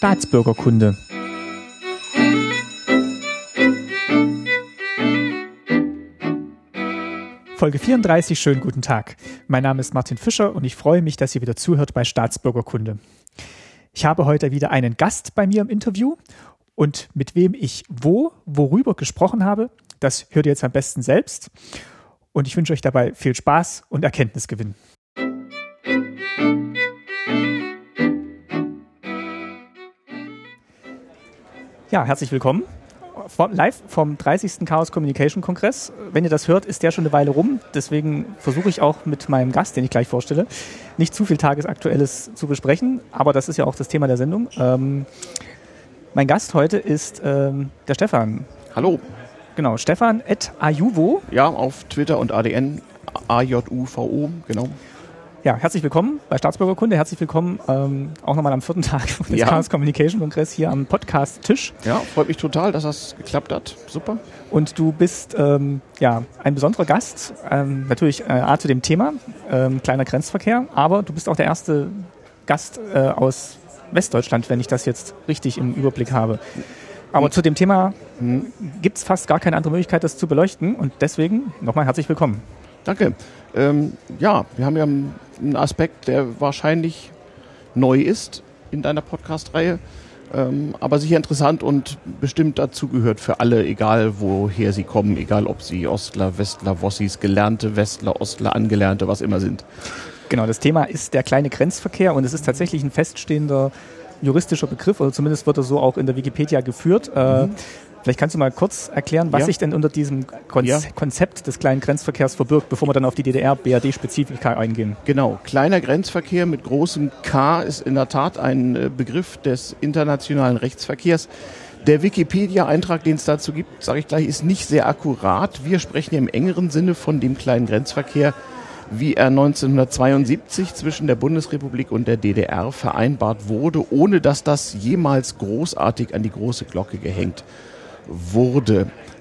Staatsbürgerkunde. Folge 34, schönen guten Tag. Mein Name ist Martin Fischer und ich freue mich, dass ihr wieder zuhört bei Staatsbürgerkunde. Ich habe heute wieder einen Gast bei mir im Interview und mit wem ich wo, worüber gesprochen habe, das hört ihr jetzt am besten selbst. Und ich wünsche euch dabei viel Spaß und Erkenntnisgewinn. Ja, herzlich willkommen. Live vom 30. Chaos Communication Kongress. Wenn ihr das hört, ist der schon eine Weile rum. Deswegen versuche ich auch mit meinem Gast, den ich gleich vorstelle, nicht zu viel Tagesaktuelles zu besprechen. Aber das ist ja auch das Thema der Sendung. Ähm, mein Gast heute ist ähm, der Stefan. Hallo. Genau, Stefan at Ajuvo. Ja, auf Twitter und ADN, AJUVO, genau. Ja, herzlich willkommen bei Staatsbürgerkunde. Herzlich willkommen ähm, auch nochmal am vierten Tag des ja. Chaos Communication Kongress hier am Podcast-Tisch. Ja, freut mich total, dass das geklappt hat. Super. Und du bist ähm, ja ein besonderer Gast, ähm, natürlich äh, A zu dem Thema, ähm, kleiner Grenzverkehr, aber du bist auch der erste Gast äh, aus Westdeutschland, wenn ich das jetzt richtig im Überblick habe. Aber hm. zu dem Thema hm. gibt es fast gar keine andere Möglichkeit, das zu beleuchten. Und deswegen nochmal herzlich willkommen. Danke. Ähm, ja, wir haben ja einen Aspekt, der wahrscheinlich neu ist in deiner Podcast-Reihe, ähm, aber sicher interessant und bestimmt dazugehört für alle, egal woher sie kommen, egal ob sie Ostler, Westler, Wossis, gelernte Westler, Ostler, Angelernte, was immer sind. Genau, das Thema ist der kleine Grenzverkehr und es ist tatsächlich ein feststehender juristischer Begriff, oder zumindest wird er so auch in der Wikipedia geführt. Äh, mhm. Vielleicht kannst du mal kurz erklären, was ja. sich denn unter diesem Kon ja. Konzept des kleinen Grenzverkehrs verbirgt, bevor wir dann auf die DDR-BRD-Spezifika eingehen. Genau, kleiner Grenzverkehr mit großem K ist in der Tat ein äh, Begriff des internationalen Rechtsverkehrs. Der Wikipedia-Eintrag, den es dazu gibt, sage ich gleich, ist nicht sehr akkurat. Wir sprechen im engeren Sinne von dem kleinen Grenzverkehr, wie er 1972 zwischen der Bundesrepublik und der DDR vereinbart wurde, ohne dass das jemals großartig an die große Glocke gehängt wurde.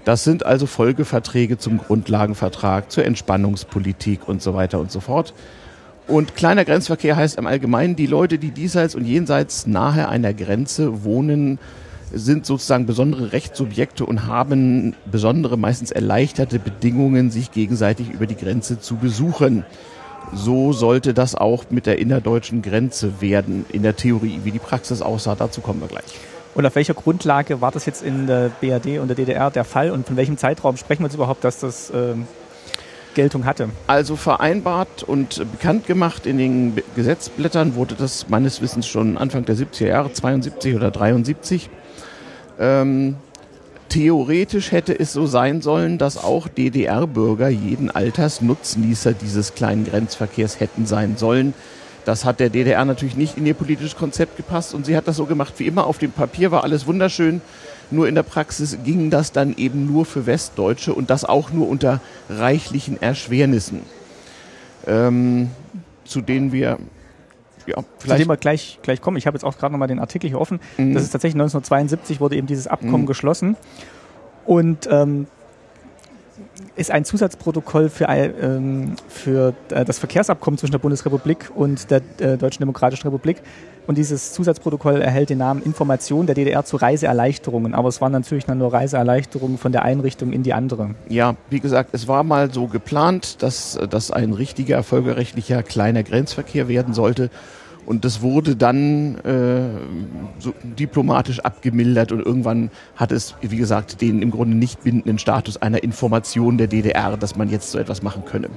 Das sind also Folgeverträge zum Grundlagenvertrag, zur Entspannungspolitik und so weiter und so fort. Und kleiner Grenzverkehr heißt im Allgemeinen, die Leute, die diesseits und jenseits nahe einer Grenze wohnen, sind sozusagen besondere Rechtssubjekte und haben besondere, meistens erleichterte Bedingungen, sich gegenseitig über die Grenze zu besuchen. So sollte das auch mit der innerdeutschen Grenze werden, in der Theorie. Wie die Praxis aussah, dazu kommen wir gleich. Und auf welcher Grundlage war das jetzt in der BRD und der DDR der Fall und von welchem Zeitraum sprechen wir jetzt überhaupt, dass das äh, Geltung hatte? Also vereinbart und bekannt gemacht in den Gesetzblättern wurde das meines Wissens schon Anfang der 70er Jahre, 72 oder 73. Ähm, theoretisch hätte es so sein sollen, dass auch DDR-Bürger jeden Alters Nutznießer dieses kleinen Grenzverkehrs hätten sein sollen. Das hat der DDR natürlich nicht in ihr politisches Konzept gepasst und sie hat das so gemacht wie immer. Auf dem Papier war alles wunderschön, nur in der Praxis ging das dann eben nur für Westdeutsche und das auch nur unter reichlichen Erschwernissen, ähm, zu denen wir ja, vielleicht. Zu dem wir gleich, gleich kommen. Ich habe jetzt auch gerade nochmal den Artikel hier offen. Mhm. Das ist tatsächlich 1972 wurde eben dieses Abkommen mhm. geschlossen. Und ähm, ist ein Zusatzprotokoll für, ähm, für äh, das Verkehrsabkommen zwischen der Bundesrepublik und der äh, Deutschen Demokratischen Republik. Und dieses Zusatzprotokoll erhält den Namen Information der DDR zu Reiseerleichterungen. Aber es waren natürlich dann nur Reiseerleichterungen von der einen Richtung in die andere. Ja, wie gesagt, es war mal so geplant, dass das ein richtiger völkerrechtlicher kleiner Grenzverkehr werden sollte. Und das wurde dann äh, so diplomatisch abgemildert und irgendwann hat es, wie gesagt, den im Grunde nicht bindenden Status einer Information der DDR, dass man jetzt so etwas machen könne.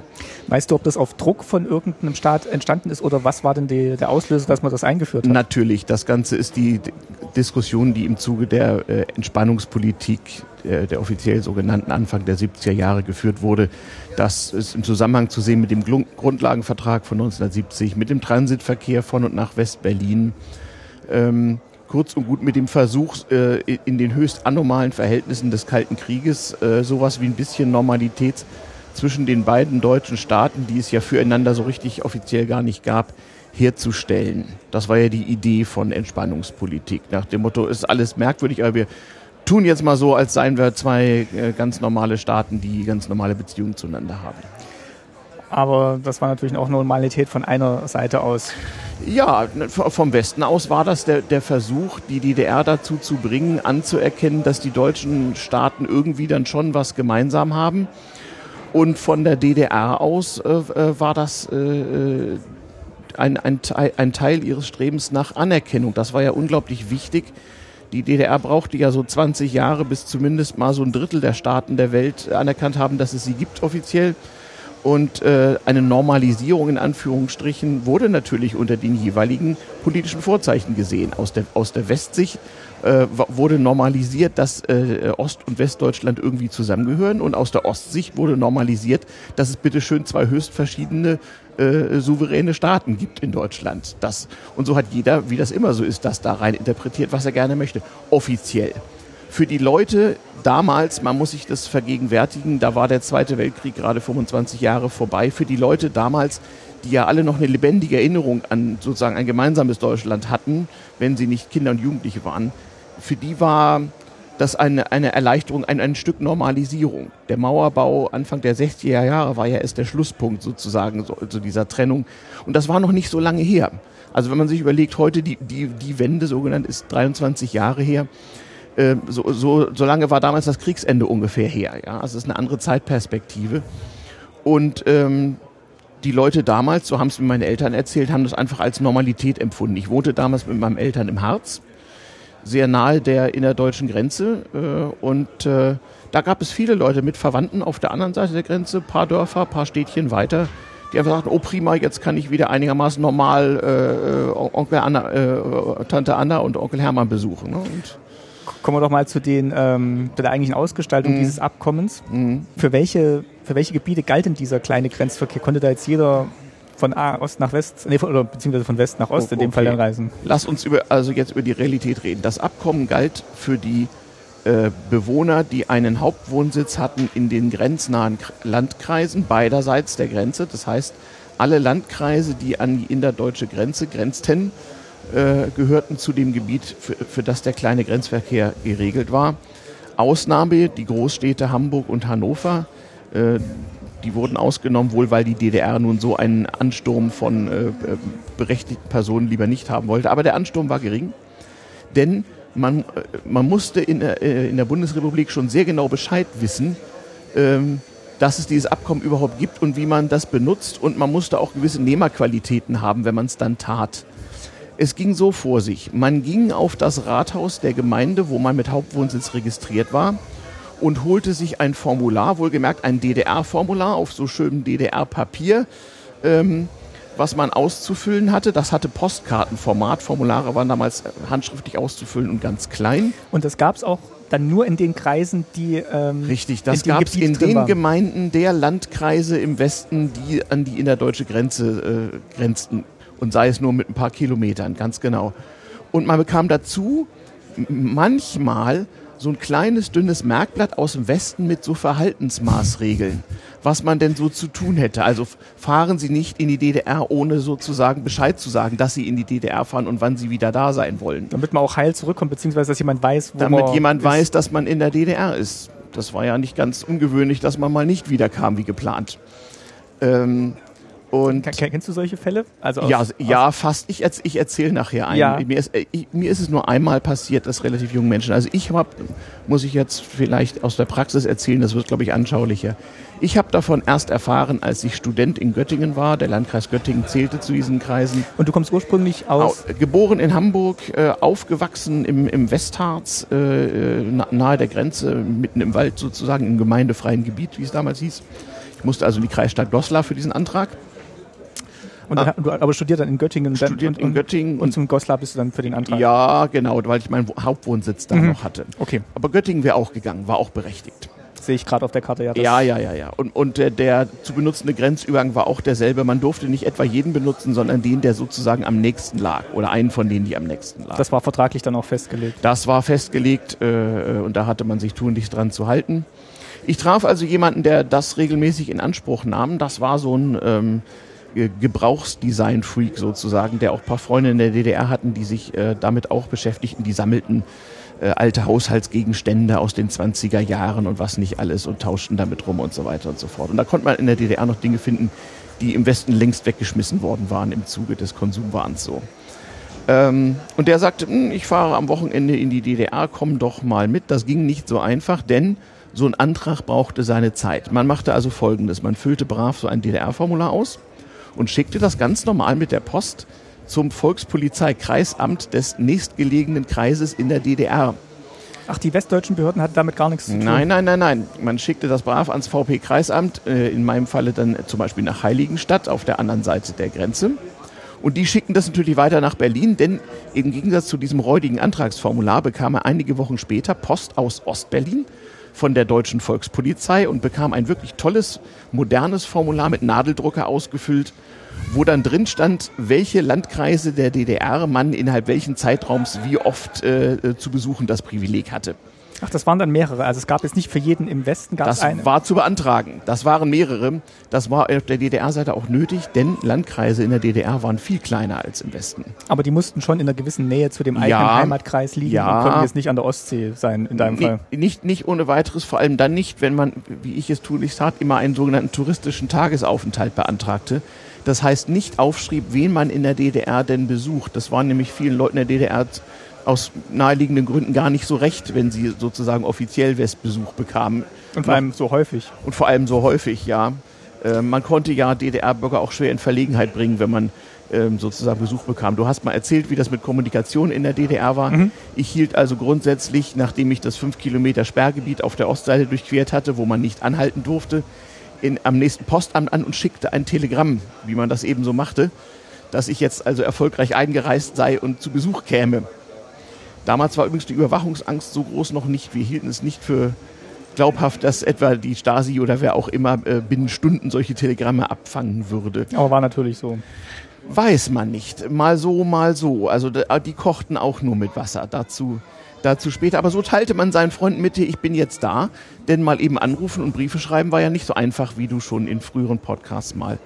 Weißt du, ob das auf Druck von irgendeinem Staat entstanden ist oder was war denn die, der Auslöser, dass man das eingeführt hat? Natürlich, das Ganze ist die Diskussion, die im Zuge der äh, Entspannungspolitik der, der offiziell sogenannten Anfang der 70er Jahre geführt wurde. Das ist im Zusammenhang zu sehen mit dem Grundlagenvertrag von 1970, mit dem Transitverkehr von und nach West-Berlin. Ähm, kurz und gut mit dem Versuch, äh, in den höchst anormalen Verhältnissen des Kalten Krieges äh, sowas wie ein bisschen Normalität zwischen den beiden deutschen Staaten, die es ja füreinander so richtig offiziell gar nicht gab, herzustellen. Das war ja die Idee von Entspannungspolitik. Nach dem Motto, ist alles merkwürdig, aber wir tun jetzt mal so, als seien wir zwei äh, ganz normale Staaten, die ganz normale Beziehungen zueinander haben. aber das war natürlich auch Normalität von einer Seite aus. Ja, vom Westen aus war das der, der Versuch, die DDR dazu zu bringen, anzuerkennen, dass die deutschen Staaten irgendwie dann schon was gemeinsam haben. Und von der DDR aus äh, äh, war das äh, äh ein, ein, ein Teil ihres Strebens nach Anerkennung. Das war ja unglaublich wichtig. Die DDR brauchte ja so 20 Jahre, bis zumindest mal so ein Drittel der Staaten der Welt anerkannt haben, dass es sie gibt offiziell. Und äh, eine Normalisierung in Anführungsstrichen wurde natürlich unter den jeweiligen politischen Vorzeichen gesehen. Aus der, aus der Westsicht äh, wurde normalisiert, dass äh, Ost- und Westdeutschland irgendwie zusammengehören. Und aus der Ostsicht wurde normalisiert, dass es bitteschön zwei höchst verschiedene äh, souveräne Staaten gibt in Deutschland. Das, und so hat jeder, wie das immer so ist, das da rein interpretiert, was er gerne möchte. Offiziell. Für die Leute damals, man muss sich das vergegenwärtigen, da war der Zweite Weltkrieg gerade 25 Jahre vorbei, für die Leute damals, die ja alle noch eine lebendige Erinnerung an sozusagen ein gemeinsames Deutschland hatten, wenn sie nicht Kinder und Jugendliche waren, für die war das eine, eine Erleichterung, ein, ein Stück Normalisierung. Der Mauerbau Anfang der 60er Jahre war ja erst der Schlusspunkt sozusagen so, so dieser Trennung. Und das war noch nicht so lange her. Also wenn man sich überlegt, heute die, die, die Wende sogenannt ist 23 Jahre her, ähm, so, so, so lange war damals das Kriegsende ungefähr her. Ja? Also es ist eine andere Zeitperspektive. Und ähm, die Leute damals, so haben es mir meine Eltern erzählt, haben das einfach als Normalität empfunden. Ich wohnte damals mit meinen Eltern im Harz, sehr nahe der innerdeutschen Grenze. Äh, und äh, da gab es viele Leute mit Verwandten auf der anderen Seite der Grenze, paar Dörfer, paar Städtchen weiter, die einfach sagten, oh prima, jetzt kann ich wieder einigermaßen normal äh, äh Onkel Anna, äh, Tante Anna und Onkel Hermann besuchen. Ne? Und Kommen wir doch mal zu den den, der eigentlichen Ausgestaltung mhm. dieses Abkommens. Mhm. Für, welche, für welche Gebiete galt denn dieser kleine Grenzverkehr? Konnte da jetzt jeder von Ost nach West, nee, oder beziehungsweise von West nach Ost oh, in dem okay. Fall dann reisen? Lass uns über, also jetzt über die Realität reden. Das Abkommen galt für die äh, Bewohner, die einen Hauptwohnsitz hatten in den grenznahen Landkreisen beiderseits der Grenze. Das heißt, alle Landkreise, die an die inderdeutsche Grenze grenzten, äh, gehörten zu dem Gebiet, für, für das der kleine Grenzverkehr geregelt war. Ausnahme die Großstädte Hamburg und Hannover. Äh, die wurden ausgenommen, wohl weil die DDR nun so einen Ansturm von äh, berechtigten Personen lieber nicht haben wollte. Aber der Ansturm war gering, denn man, äh, man musste in, äh, in der Bundesrepublik schon sehr genau Bescheid wissen, ähm, dass es dieses Abkommen überhaupt gibt und wie man das benutzt. Und man musste auch gewisse Nehmerqualitäten haben, wenn man es dann tat. Es ging so vor sich. Man ging auf das Rathaus der Gemeinde, wo man mit Hauptwohnsitz registriert war, und holte sich ein Formular, wohlgemerkt ein DDR-Formular auf so schönem DDR-Papier, ähm, was man auszufüllen hatte. Das hatte Postkartenformat. Formulare waren damals handschriftlich auszufüllen und ganz klein. Und das gab es auch dann nur in den Kreisen, die. Ähm, Richtig, das gab es in den Gemeinden der Landkreise im Westen, die an die innerdeutsche Grenze äh, grenzten und sei es nur mit ein paar Kilometern, ganz genau. Und man bekam dazu manchmal so ein kleines, dünnes Merkblatt aus dem Westen mit so Verhaltensmaßregeln, was man denn so zu tun hätte. Also fahren Sie nicht in die DDR, ohne sozusagen Bescheid zu sagen, dass Sie in die DDR fahren und wann Sie wieder da sein wollen. Damit man auch heil zurückkommt, beziehungsweise dass jemand weiß, wo Damit man jemand ist. weiß, dass man in der DDR ist. Das war ja nicht ganz ungewöhnlich, dass man mal nicht wiederkam wie geplant. Ähm, und Kennst du solche Fälle? Also aus, ja, ja, fast. Ich, ich erzähle nachher einen. Ja. Mir, ist, ich, mir ist es nur einmal passiert, dass relativ junge Menschen. Also ich habe, muss ich jetzt vielleicht aus der Praxis erzählen, das wird, glaube ich, anschaulicher. Ich habe davon erst erfahren, als ich Student in Göttingen war. Der Landkreis Göttingen zählte zu diesen Kreisen. Und du kommst ursprünglich aus? Geboren in Hamburg, äh, aufgewachsen im, im Westharz, äh, äh nahe der Grenze, mitten im Wald sozusagen, im gemeindefreien Gebiet, wie es damals hieß. Ich musste also in die Kreisstadt Goslar für diesen Antrag. Und dann, ah. du aber studiert dann in Göttingen. Studiert und, in Göttingen. Und, zum Goslar bist du dann für den Antrag? Ja, genau, weil ich meinen Hauptwohnsitz da mhm. noch hatte. Okay. Aber Göttingen wäre auch gegangen, war auch berechtigt. Sehe ich gerade auf der Karte, ja. Ja, ja, ja, ja. Und, und der, der zu benutzende Grenzübergang war auch derselbe. Man durfte nicht etwa jeden benutzen, sondern den, der sozusagen am nächsten lag. Oder einen von denen, die am nächsten lag. Das war vertraglich dann auch festgelegt? Das war festgelegt äh, und da hatte man sich tunlichst dran zu halten. Ich traf also jemanden, der das regelmäßig in Anspruch nahm. Das war so ein ähm, Gebrauchsdesign-Freak sozusagen, der auch ein paar Freunde in der DDR hatten, die sich äh, damit auch beschäftigten. Die sammelten äh, alte Haushaltsgegenstände aus den 20er Jahren und was nicht alles und tauschten damit rum und so weiter und so fort. Und da konnte man in der DDR noch Dinge finden, die im Westen längst weggeschmissen worden waren im Zuge des Konsumwahns so. Ähm, und der sagte, hm, ich fahre am Wochenende in die DDR, komm doch mal mit. Das ging nicht so einfach, denn so ein Antrag brauchte seine Zeit. Man machte also Folgendes. Man füllte brav so ein DDR-Formular aus und schickte das ganz normal mit der Post zum Volkspolizeikreisamt des nächstgelegenen Kreises in der DDR. Ach, die westdeutschen Behörden hatten damit gar nichts zu tun? Nein, nein, nein, nein. Man schickte das brav ans VP-Kreisamt, äh, in meinem Falle dann zum Beispiel nach Heiligenstadt auf der anderen Seite der Grenze. Und die schickten das natürlich weiter nach Berlin, denn im Gegensatz zu diesem räudigen Antragsformular bekam er einige Wochen später Post aus Ostberlin von der deutschen Volkspolizei und bekam ein wirklich tolles, modernes Formular mit Nadeldrucker ausgefüllt, wo dann drin stand, welche Landkreise der DDR man innerhalb welchen Zeitraums wie oft äh, äh zu besuchen das Privileg hatte. Ach, das waren dann mehrere. Also es gab jetzt nicht für jeden im Westen gab das es eine. war zu beantragen. Das waren mehrere. Das war auf der DDR-Seite auch nötig, denn Landkreise in der DDR waren viel kleiner als im Westen. Aber die mussten schon in einer gewissen Nähe zu dem eigenen Ja. Heimatkreis liegen Ja. und konnten jetzt nicht an der Ostsee sein in deinem Fall. Nee, nicht, nicht ohne weiteres, vor allem dann nicht, wenn man, wie ich es tunlichst tat, immer einen sogenannten touristischen Tagesaufenthalt beantragte. Das heißt, nicht aufschrieb, wen man in der DDR denn besucht. Das waren nämlich vielen Leuten in der DDR aus naheliegenden Gründen gar nicht so recht, wenn sie sozusagen offiziell Westbesuch bekamen. Und vor allem so häufig. Und vor allem so häufig, ja. Äh, man konnte ja DDR-Bürger auch schwer in Verlegenheit bringen, wenn man ähm, sozusagen Besuch bekam. Du hast mal erzählt, wie das mit Kommunikation in der DDR war. Ich hielt also grundsätzlich, nachdem ich das 5 Kilometer Sperrgebiet auf der Ostseite durchquert hatte, wo man nicht anhalten durfte, in, am nächsten Postamt an und schickte ein Telegramm, wie man das eben so machte, dass ich jetzt also erfolgreich eingereist sei und zu Besuch käme. Damals war übrigens die Überwachungsangst so groß noch nicht. Wir hielten es nicht für glaubhaft, dass etwa die Stasi oder wer auch immer äh, binnen Stunden solche Telegramme abfangen würde. Aber war natürlich so. Weiß man nicht. Mal so, mal so. Also da- die kochten auch nur mit Wasser. Dazu, dazu später. Aber so teilte man seinen Freunden mit, ich bin jetzt da. Denn mal eben anrufen und Briefe schreiben war ja nicht so einfach, wie du schon in früheren Podcasts mal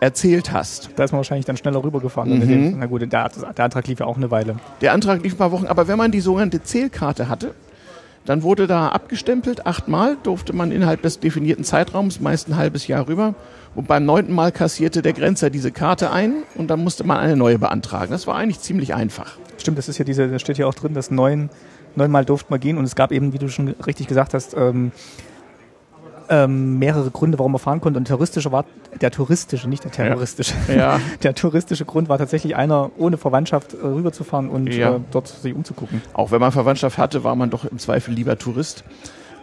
erzählt hast. Da ist man wahrscheinlich dann schneller rübergefahren. Mhm. Dem, na gut, der, der Antrag lief ja auch eine Weile. Der Antrag lief ein paar Wochen, aber wenn man die sogenannte Zählkarte hatte, dann wurde da abgestempelt, achtmal durfte man innerhalb des definierten Zeitraums, meist ein halbes Jahr rüber. Und beim neunten Mal kassierte der Grenzer diese Karte ein und dann musste man eine neue beantragen. Das war eigentlich ziemlich einfach. Stimmt, das ist ja diese, da steht ja auch drin, dass neun, neunmal durfte man gehen und es gab eben, wie du schon richtig gesagt hast, ähm, ähm, mehrere Gründe, warum man fahren konnte. Und touristische war der touristische, nicht der terroristische. Ja. Der touristische Grund war tatsächlich einer, ohne Verwandtschaft äh, rüberzufahren und Ja. äh, dort sich umzugucken. Auch wenn man Verwandtschaft hatte, war man doch im Zweifel lieber Tourist.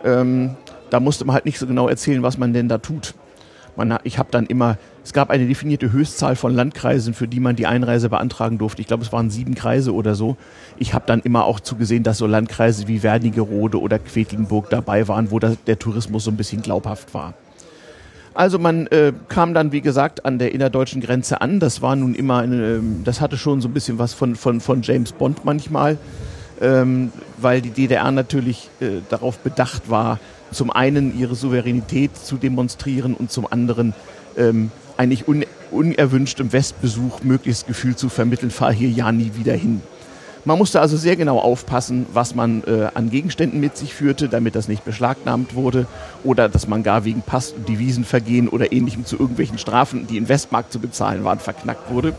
Ähm, da musste man halt nicht so genau erzählen, was man denn da tut. Man, ich habe dann immer, es gab eine definierte Höchstzahl von Landkreisen, für die man die Einreise beantragen durfte. Ich glaube, es waren sieben Kreise oder so. Ich habe dann immer auch zugesehen, dass so Landkreise wie Wernigerode oder Quedlinburg dabei waren, wo das, der Tourismus so ein bisschen glaubhaft war. Also man äh, kam dann, wie gesagt, an der innerdeutschen Grenze an. Das war nun immer, eine, ähm, das hatte schon so ein bisschen was von, von, von James Bond manchmal, ähm, weil die DDR natürlich äh, darauf bedacht war, zum einen ihre Souveränität zu demonstrieren und zum anderen ähm, eigentlich un, unerwünschtem Westbesuch möglichst Gefühl zu vermitteln, fahr hier ja nie wieder hin. Man musste also sehr genau aufpassen, was man äh, an Gegenständen mit sich führte, damit das nicht beschlagnahmt wurde oder dass man gar wegen Pass- und Devisenvergehen oder ähnlichem zu irgendwelchen Strafen, die in Westmark zu bezahlen waren, verknackt wurde.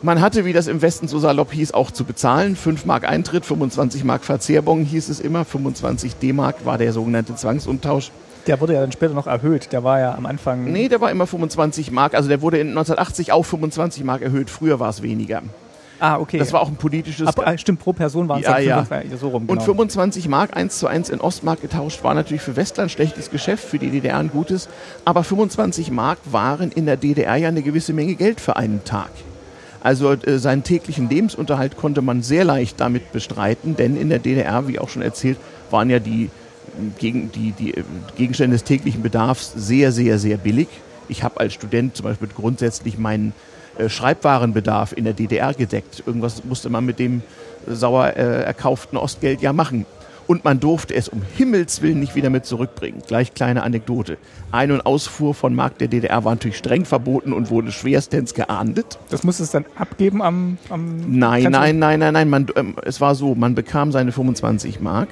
Man hatte, wie das im Westen so salopp hieß, auch zu bezahlen. 5 Mark Eintritt, 25 Mark Verzehrbon hieß es immer, 25 D-Mark war der sogenannte Zwangsumtausch. Der wurde ja dann später noch erhöht. Der war ja am Anfang. Nee, der war immer 25 Mark, also der wurde in 1980 auf 25 Mark erhöht. Früher war es weniger. Ah, okay. Das war auch ein politisches Ab, ah, stimmt, pro Person waren es Ja, ja. 25, so rum. Und Genau. 25 Mark 1 zu 1 in Ostmark getauscht war natürlich für Westland schlechtes Geschäft, für die DDR ein gutes. Aber 25 Mark waren in der DDR ja eine gewisse Menge Geld für einen Tag. Also äh, seinen täglichen Lebensunterhalt konnte man sehr leicht damit bestreiten, denn in der DDR, wie auch schon erzählt, waren ja die, äh, gegen, die, die äh, Gegenstände des täglichen Bedarfs sehr, sehr, sehr billig. Ich habe als Student zum Beispiel grundsätzlich meinen äh, Schreibwarenbedarf in der DDR gedeckt. Irgendwas musste man mit dem sauer äh, erkauften Ostgeld ja machen. Und man durfte es um Himmels Willen nicht wieder mit zurückbringen. Gleich kleine Anekdote. Ein- und Ausfuhr von Mark der DDR war natürlich streng verboten und wurde schwerstens geahndet. Das musste es dann abgeben am. am Nein, du- nein, nein, nein, nein. Man, ähm, es war so, man bekam seine 25 Mark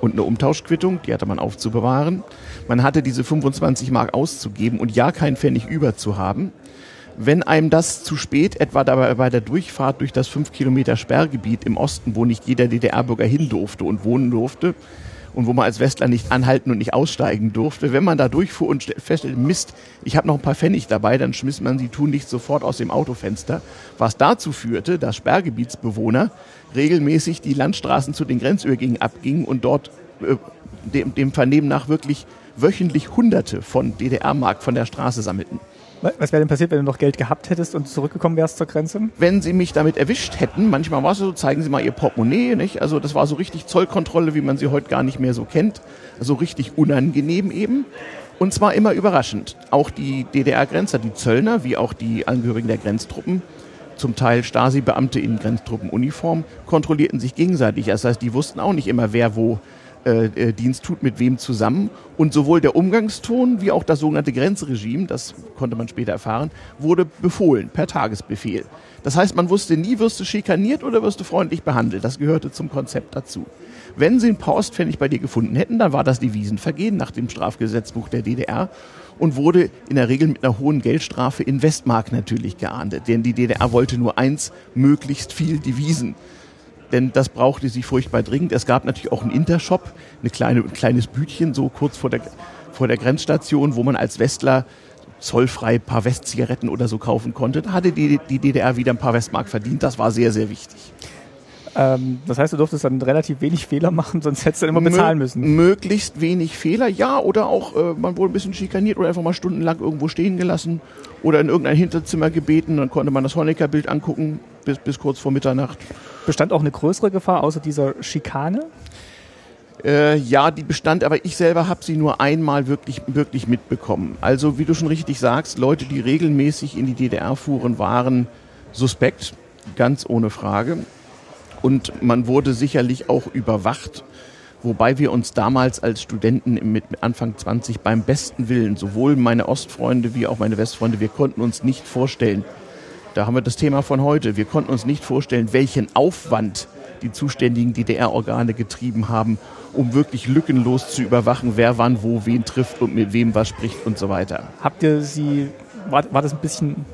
und eine Umtauschquittung, die hatte man aufzubewahren. Man hatte diese 25 Mark auszugeben und ja kein Pfennig über zu haben. Wenn einem das zu spät, etwa dabei bei der Durchfahrt durch das 5 Kilometer Sperrgebiet im Osten, wo nicht jeder DDR-Bürger hin durfte und wohnen durfte, und wo man als Westler nicht anhalten und nicht aussteigen durfte. Wenn man da durchfuhr und feststellte, Mist, ich habe noch ein paar Pfennig dabei, dann schmiss man sie tun nicht sofort aus dem Autofenster. Was dazu führte, dass Sperrgebietsbewohner regelmäßig die Landstraßen zu den Grenzübergängen abgingen und dort äh, dem, dem Vernehmen nach wirklich wöchentlich Hunderte von DDR-Mark von der Straße sammelten. Was wäre denn passiert, wenn du noch Geld gehabt hättest und zurückgekommen wärst zur Grenze? Wenn sie mich damit erwischt hätten, manchmal war es so, zeigen sie mal ihr Portemonnaie, nicht? Also das war so richtig Zollkontrolle, wie man sie heute gar nicht mehr so kennt. Also richtig unangenehm eben. Und zwar immer überraschend. Auch die DDR-Grenzer, die Zöllner, wie auch die Angehörigen der Grenztruppen, zum Teil Stasi-Beamte in Grenztruppenuniform, kontrollierten sich gegenseitig. Das heißt, die wussten auch nicht immer, wer wo äh, äh, Dienst tut mit wem zusammen. Und sowohl der Umgangston wie auch das sogenannte Grenzregime, das konnte man später erfahren, wurde befohlen per Tagesbefehl. Das heißt, man wusste nie, wirst du schikaniert oder wirst du freundlich behandelt. Das gehörte zum Konzept dazu. Wenn sie ein Postpfennig bei dir gefunden hätten, dann war das Devisenvergehen nach dem Strafgesetzbuch der DDR und wurde in der Regel mit einer hohen Geldstrafe in Westmark natürlich geahndet. Denn die DDR wollte nur eins, möglichst viel Devisen denn das brauchte sie furchtbar dringend. Es gab natürlich auch einen Intershop, eine kleine, ein kleines Bütchen, so kurz vor der, vor der Grenzstation, wo man als Westler zollfrei ein paar Westzigaretten oder so kaufen konnte. Da hatte die, die DDR wieder ein paar Westmark verdient. Das war sehr, sehr wichtig. Ähm, das heißt, du durftest dann relativ wenig Fehler machen, sonst hättest du dann immer bezahlen müssen. Möglichst wenig Fehler, ja. Oder auch, äh, man wurde ein bisschen schikaniert oder einfach mal stundenlang irgendwo stehen gelassen oder in irgendein Hinterzimmer gebeten. Dann konnte man das Honecker-Bild angucken bis, bis kurz vor Mitternacht. Bestand auch eine größere Gefahr außer dieser Schikane? Äh, ja, die bestand, aber ich selber habe sie nur einmal wirklich, wirklich mitbekommen. Also wie du schon richtig sagst, Leute, die regelmäßig in die DDR fuhren, waren suspekt, ganz ohne Frage. Und man wurde sicherlich auch überwacht, wobei wir uns damals als Studenten mit Anfang 20 beim besten Willen, sowohl meine Ostfreunde wie auch meine Westfreunde, wir konnten uns nicht vorstellen, da haben wir das Thema von heute. Wir konnten uns nicht vorstellen, welchen Aufwand die zuständigen DDR-Organe getrieben haben, um wirklich lückenlos zu überwachen, wer wann wo wen trifft und mit wem was spricht und so weiter. Habt ihr sie, war, war das ein bisschen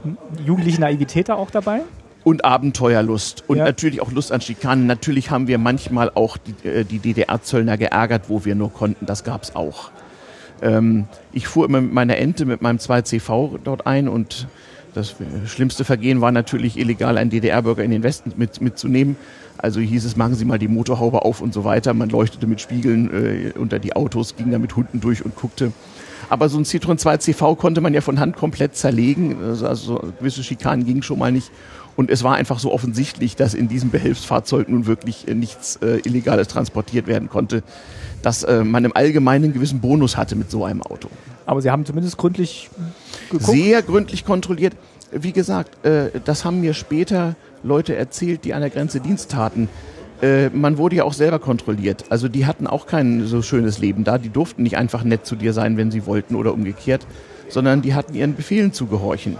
jugendliche Naivität da auch dabei? Und Abenteuerlust und ja. natürlich auch Lust an Schikanen. Natürlich haben wir manchmal auch die, äh, die DDR-Zöllner geärgert, wo wir nur konnten. Das gab es auch. Ähm, ich fuhr immer mit meiner Ente, mit meinem 2CV dort ein und das schlimmste Vergehen war natürlich illegal, einen DDR-Bürger in den Westen mit, mitzunehmen. Also hieß es, machen Sie mal die Motorhaube auf und so weiter. Man leuchtete mit Spiegeln äh, unter die Autos, ging da mit Hunden durch und guckte. Aber so ein Citroën 2 CV konnte man ja von Hand komplett zerlegen. Also, also gewisse Schikanen gingen schon mal nicht. Und es war einfach so offensichtlich, dass in diesem Behelfsfahrzeug nun wirklich äh, nichts äh, Illegales transportiert werden konnte, dass äh, man im Allgemeinen einen gewissen Bonus hatte mit so einem Auto. Aber Sie haben zumindest gründlich geguckt? Sehr gründlich kontrolliert. Wie gesagt, äh, das haben mir später Leute erzählt, die an der Grenze Dienst taten. Äh, man wurde ja auch selber kontrolliert. Also die hatten auch kein so schönes Leben da. Die durften nicht einfach nett zu dir sein, wenn sie wollten oder umgekehrt, sondern die hatten ihren Befehlen zu gehorchen.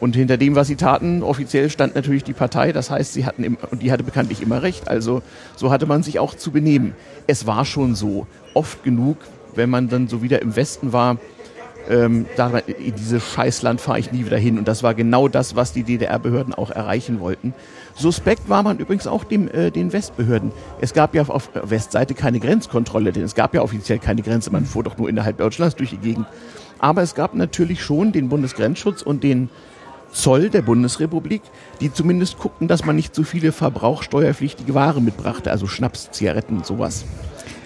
Und hinter dem, was sie taten, offiziell stand natürlich die Partei. Das heißt, sie hatten, im, und die hatte bekanntlich immer recht. Also so hatte man sich auch zu benehmen. Es war schon so. Oft genug, wenn man dann so wieder im Westen war, ähm, da, in dieses Scheißland fahre ich nie wieder hin. Und das war genau das, was die DDR-Behörden auch erreichen wollten. Suspekt war man übrigens auch dem, äh, den Westbehörden. Es gab ja auf Westseite keine Grenzkontrolle, denn es gab ja offiziell keine Grenze. Man fuhr doch nur innerhalb Deutschlands durch die Gegend. Aber es gab natürlich schon den Bundesgrenzschutz und den Zoll der Bundesrepublik, die zumindest guckten, dass man nicht zu viele verbrauchsteuerpflichtige Ware mitbrachte, also Schnaps, Zigaretten und sowas.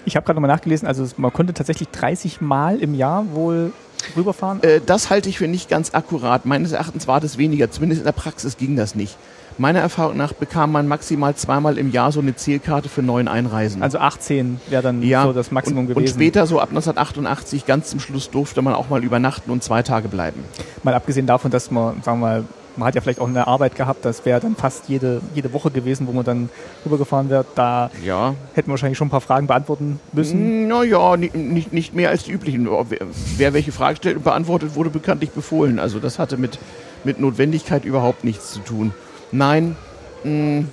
Ich habe gerade nochmal nachgelesen, also man konnte tatsächlich 30 Mal im Jahr wohl rüberfahren? Äh, das halte ich für nicht ganz akkurat. Meines Erachtens war das weniger. Zumindest in der Praxis ging das nicht. Meiner Erfahrung nach bekam man maximal zweimal im Jahr so eine Zählkarte für neun Einreisen. Also 18 wäre dann ja, so das Maximum und, gewesen. Und später, so ab 1988, ganz zum Schluss durfte man auch mal übernachten und zwei Tage bleiben. Mal abgesehen davon, dass man, sagen wir mal, man hat ja vielleicht auch eine Arbeit gehabt, das wäre dann fast jede, jede Woche gewesen, wo man dann rübergefahren wäre. Da ja. hätten wir wahrscheinlich schon ein paar Fragen beantworten müssen. Naja, nicht, nicht, mehr als die üblichen. Wer welche Frage stellt und beantwortet, wurde bekanntlich befohlen. Also das hatte mit, mit Notwendigkeit überhaupt nichts zu tun. Nein, mh,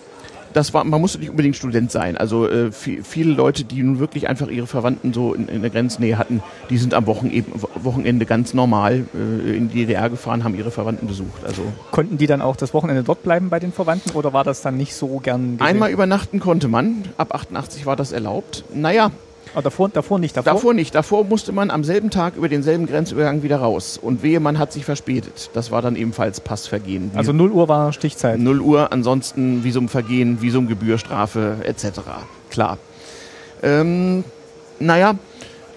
das war, man musste nicht unbedingt Student sein. Also äh, viele Leute, die nun wirklich einfach ihre Verwandten so in, in der Grenznähe hatten, die sind am Wochenende ganz normal äh, in die DDR gefahren, haben ihre Verwandten besucht. Also Konnten die dann auch das Wochenende dort bleiben bei den Verwandten oder war das dann nicht so gern gesehen? Einmal übernachten konnte man, ab 88 war das erlaubt. Naja, aber davor, davor nicht. Davor? davor nicht. Davor musste man am selben Tag über denselben Grenzübergang wieder raus. Und wehe, man hat sich verspätet. Das war dann ebenfalls Passvergehen. Also 0 Uhr war Stichzeit. 0 Uhr, ansonsten Visumvergehen, Visumgebührstrafe etc. Klar. Ähm, naja,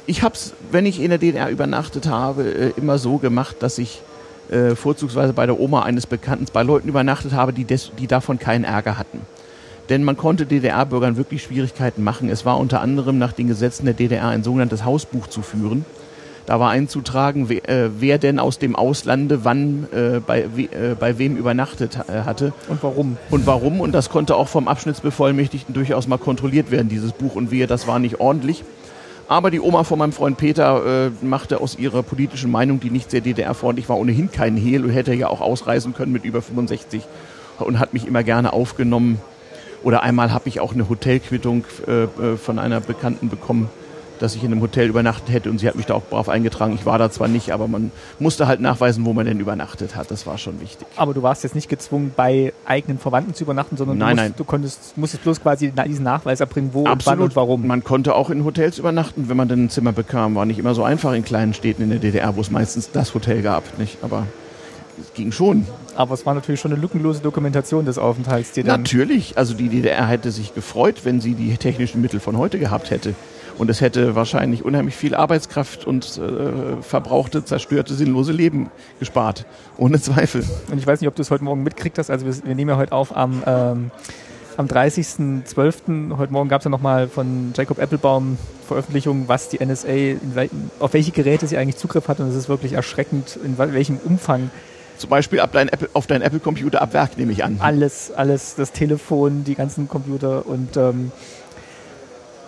ich habe es, wenn ich in der DDR übernachtet habe, äh, immer so gemacht, dass ich äh, vorzugsweise bei der Oma eines Bekannten bei Leuten übernachtet habe, die, des, die davon keinen Ärger hatten denn man konnte DDR-Bürgern wirklich Schwierigkeiten machen. Es war unter anderem nach den Gesetzen der DDR ein sogenanntes Hausbuch zu führen. Da war einzutragen, wer, äh, wer denn aus dem Auslande wann äh, bei, we, äh, bei wem übernachtet äh, hatte. Und warum. Und warum. Und das konnte auch vom Abschnittsbevollmächtigten durchaus mal kontrolliert werden, dieses Buch. Und wehe, das war nicht ordentlich. Aber die Oma von meinem Freund Peter äh, machte aus ihrer politischen Meinung, die nicht sehr DDR-freundlich war, ohnehin keinen Hehl und hätte ja auch ausreisen können mit über 65 und hat mich immer gerne aufgenommen oder einmal habe ich auch eine Hotelquittung äh, äh, von einer Bekannten bekommen, dass ich in einem Hotel übernachtet hätte und sie hat mich da auch brav eingetragen. Ich war da zwar nicht, aber man musste halt nachweisen, wo man denn übernachtet hat. Das war schon wichtig. Aber du warst jetzt nicht gezwungen, bei eigenen Verwandten zu übernachten, sondern nein, du, musst, nein. du konntest, musstest bloß quasi diesen Nachweis erbringen, wo Absolut. und wann und warum. Man konnte auch in Hotels übernachten, wenn man dann ein Zimmer bekam. War nicht immer so einfach in kleinen Städten in der DDR, wo es meistens das Hotel gab. Nicht? Aber es ging schon. Aber es war natürlich schon eine lückenlose Dokumentation des Aufenthalts. Die natürlich. Also die DDR hätte sich gefreut, wenn sie die technischen Mittel von heute gehabt hätte. Und es hätte wahrscheinlich unheimlich viel Arbeitskraft und äh, verbrauchte, zerstörte, sinnlose Leben gespart. Ohne Zweifel. Und ich weiß nicht, ob du es heute Morgen mitkriegt hast. Also wir, wir nehmen ja heute auf am, ähm, am 30.12. Heute Morgen gab es ja nochmal von Jacob Applebaum Veröffentlichung, was die NSA, auf welche Geräte sie eigentlich Zugriff hat. Und es ist wirklich erschreckend, in welchem Umfang zum Beispiel ab dein Apple, auf deinen Apple-Computer ab Werk, nehme ich an. Alles, alles, das Telefon, die ganzen Computer und ähm,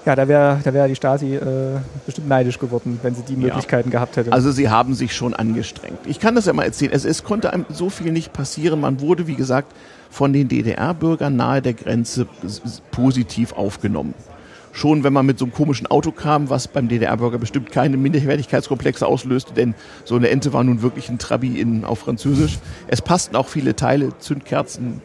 ja, da wäre da wär die Stasi äh, bestimmt neidisch geworden, wenn sie die Möglichkeiten ja. gehabt hätte. Also sie haben sich schon angestrengt. Ich kann das ja mal erzählen. Es, es konnte einem so viel nicht passieren. Man wurde, wie gesagt, von den DDR-Bürgern nahe der Grenze positiv aufgenommen schon wenn man mit so einem komischen Auto kam, was beim DDR-Bürger bestimmt keine Minderwertigkeitskomplexe auslöste, denn so eine Ente war nun wirklich ein Trabi in, auf Französisch. Es passten auch viele Teile, Zündkerzen,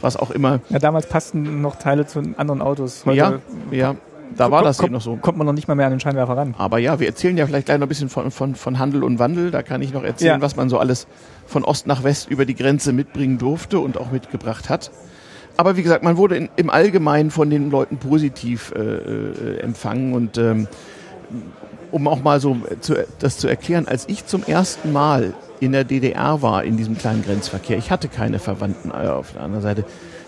was auch immer. Ja, damals passten noch Teile zu anderen Autos. Heute ja, ja. Da war das kommt, noch so. Kommt man noch nicht mal mehr an den Scheinwerfer ran. Aber ja, wir erzählen ja vielleicht gleich noch ein bisschen von, von, von Handel und Wandel. Da kann ich noch erzählen, ja. was man so alles von Ost nach West über die Grenze mitbringen durfte und auch mitgebracht hat aber wie gesagt, man wurde in, im Allgemeinen von den Leuten positiv äh, äh, empfangen und ähm, um auch mal so zu, das zu erklären, als ich zum ersten Mal in der DDR war, in diesem kleinen Grenzverkehr, ich hatte keine Verwandten äh, auf der anderen Seite,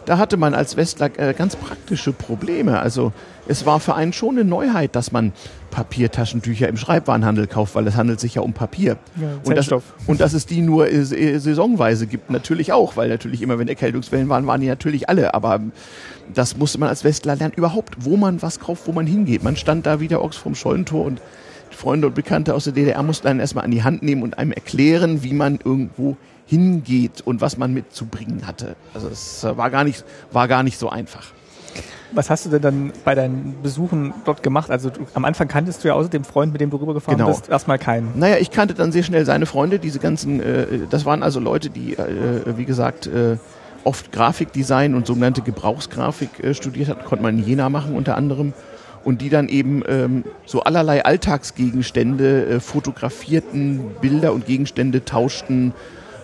da hatte man als Westler äh, ganz praktische Probleme. Also es war für einen schon eine Neuheit, dass man Papiertaschentücher im Schreibwarenhandel kauft, weil es handelt sich ja um Papier. Ja, und, das, und dass es die nur äh, saisonweise gibt, natürlich auch, weil natürlich immer, wenn Erkältungswellen waren, waren die natürlich alle. Aber das musste man als Westler lernen, überhaupt, wo man was kauft, wo man hingeht. Man stand da wie der Ochs vom Scheunentor und Freunde und Bekannte aus der DDR mussten einen erstmal an die Hand nehmen und einem erklären, wie man irgendwo hingeht und was man mitzubringen hatte. Also es war gar nicht, war gar nicht so einfach. Was hast du denn dann bei deinen Besuchen dort gemacht? Also du, am Anfang kanntest du ja außer dem Freund, mit dem du rübergefahren genau. bist, erstmal keinen. Naja, ich kannte dann sehr schnell seine Freunde, diese ganzen, äh, das waren also Leute, die, äh, wie gesagt, äh, oft Grafikdesign und sogenannte Gebrauchsgrafik äh, studiert hatten, konnte man in Jena machen unter anderem und die dann eben ähm, so allerlei Alltagsgegenstände äh, fotografierten, Bilder und Gegenstände tauschten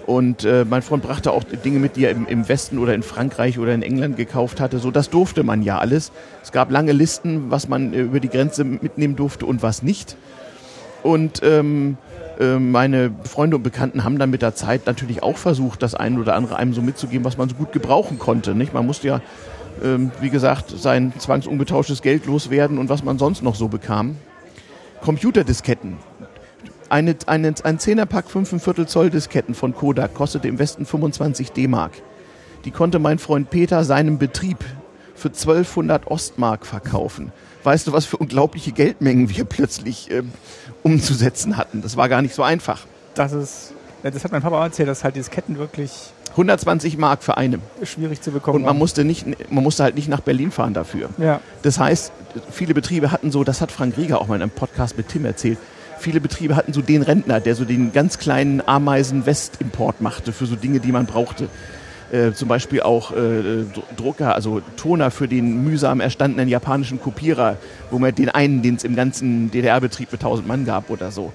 und äh, mein Freund brachte auch Dinge mit, die er im, im, Westen oder in Frankreich oder in England gekauft hatte. So, das durfte man ja alles. Es gab lange Listen, was man äh, über die Grenze mitnehmen durfte und was nicht. Und ähm, äh, meine Freunde und Bekannten haben dann mit der Zeit natürlich auch versucht, das eine oder andere einem so mitzugeben, was man so gut gebrauchen konnte. Nicht? Man musste ja, ähm, wie gesagt, sein zwangsungetauschtes Geld loswerden und was man sonst noch so bekam. Computerdisketten eine, eine, ein Zehnerpack 5,25 Zoll Disketten von Kodak kostete im Westen 25 D-Mark. Die konnte mein Freund Peter seinem Betrieb für 1200 Ostmark verkaufen. Weißt du, was für unglaubliche Geldmengen wir plötzlich äh, umzusetzen hatten? Das war gar nicht so einfach. Das ist, das hat mein Papa auch erzählt, dass halt Disketten wirklich 120 Mark für eine. Schwierig zu bekommen. Und man musste, nicht, man musste halt nicht nach Berlin fahren dafür. Ja. Das heißt, viele Betriebe hatten so, das hat Frank Rieger auch mal in einem Podcast mit Tim erzählt, viele Betriebe hatten so den Rentner, der so den ganz kleinen Ameisen-Westimport machte für so Dinge, die man brauchte. Äh, zum Beispiel auch äh, Drucker, also Toner für den mühsam erstandenen japanischen Kopierer, wo man den einen, den es im ganzen DDR-Betrieb mit 1000 Mann gab oder so.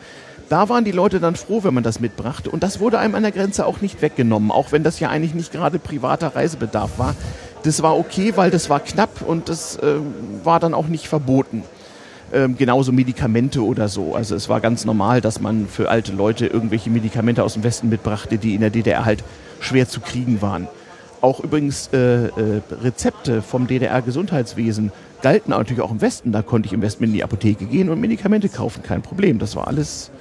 Da waren die Leute dann froh, wenn man das mitbrachte. Und das wurde einem an der Grenze auch nicht weggenommen, auch wenn das ja eigentlich nicht gerade privater Reisebedarf war. Das war okay, weil das war knapp und das äh, war dann auch nicht verboten. Ähm, genauso Medikamente oder so. Also es war ganz normal, dass man für alte Leute irgendwelche Medikamente aus dem Westen mitbrachte, die in der DDR halt schwer zu kriegen waren. Auch übrigens äh, äh, Rezepte vom DDR-Gesundheitswesen galten natürlich auch im Westen. Da konnte ich im Westen in die Apotheke gehen und Medikamente kaufen, kein Problem. Das war alles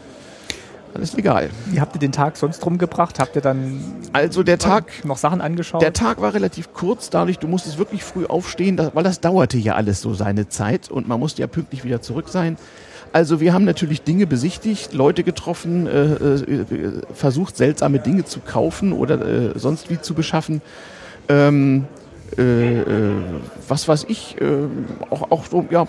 alles legal. Wie habt ihr den Tag sonst rumgebracht? Habt ihr dann also der Tag noch Sachen angeschaut? Der Tag war relativ kurz, dadurch du musstest wirklich früh aufstehen, weil das dauerte ja alles so seine Zeit und man musste ja pünktlich wieder zurück sein. Also wir haben natürlich Dinge besichtigt, Leute getroffen, äh, äh, versucht seltsame Dinge zu kaufen oder äh, sonst wie zu beschaffen. Ähm, äh, äh, was weiß ich, äh, auch, auch so, ja,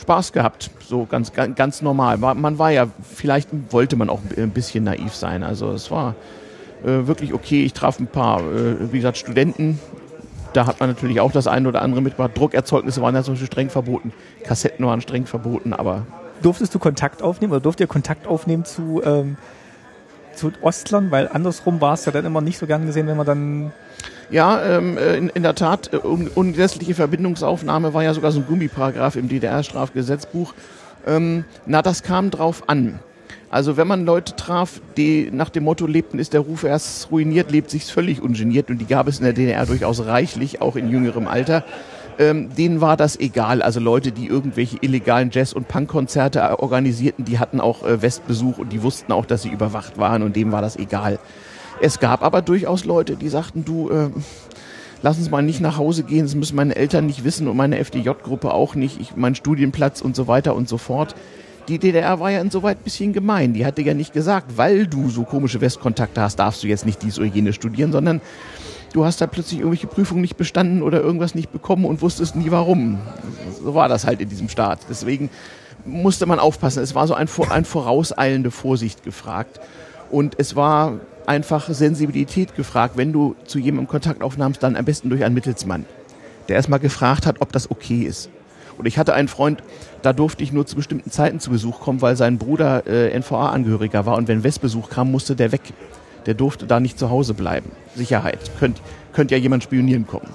Spaß gehabt, so ganz, ganz, normal. Man war ja, vielleicht wollte man auch ein bisschen naiv sein. Also es war äh, wirklich okay. Ich traf ein paar, äh, wie gesagt, Studenten. Da hat man natürlich auch das eine oder andere mitgebracht. Druckerzeugnisse waren ja zum Beispiel streng verboten. Kassetten waren streng verboten, aber. Durftest du Kontakt aufnehmen oder durft ihr Kontakt aufnehmen zu, ähm, zu Ostlern? Weil andersrum war es ja dann immer nicht so gern gesehen, wenn man dann ja, ähm, äh, in, in der Tat, äh, un ungesetzliche Verbindungsaufnahme war ja sogar so ein Gummiparagraph im DDR-Strafgesetzbuch. Ähm, na, das kam drauf an. Also wenn man Leute traf, die nach dem Motto lebten, ist der Ruf erst ruiniert, lebt sich's völlig ungeniert und die gab es in der DDR durchaus reichlich, auch in jüngerem Alter, ähm, denen war das egal. Also Leute, die irgendwelche illegalen Jazz- und Punkkonzerte organisierten, die hatten auch äh, Westbesuch und die wussten auch, dass sie überwacht waren und dem war das egal. Es gab aber durchaus Leute, die sagten, du, äh, lass uns mal nicht nach Hause gehen, das müssen meine Eltern nicht wissen und meine FDJ-Gruppe auch nicht, ich, mein Studienplatz und so weiter und so fort. Die DDR war ja insoweit ein bisschen gemein. Die hatte ja nicht gesagt, weil du so komische Westkontakte hast, darfst du jetzt nicht dies oder jenes studieren, sondern du hast da plötzlich irgendwelche Prüfungen nicht bestanden oder irgendwas nicht bekommen und wusstest nie warum. So war das halt in diesem Staat. Deswegen musste man aufpassen. Es war so ein, ein vorauseilende Vorsicht gefragt. Und es war einfach Sensibilität gefragt. Wenn du zu jemandem Kontakt aufnahmst, dann am besten durch einen Mittelsmann, der erstmal gefragt hat, ob das okay ist. Und ich hatte einen Freund, da durfte ich nur zu bestimmten Zeiten zu Besuch kommen, weil sein Bruder äh, NVA-Angehöriger war. Und wenn Westbesuch kam, musste der weg. Der durfte da nicht zu Hause bleiben. Sicherheit. Könnt, könnte ja jemand spionieren kommen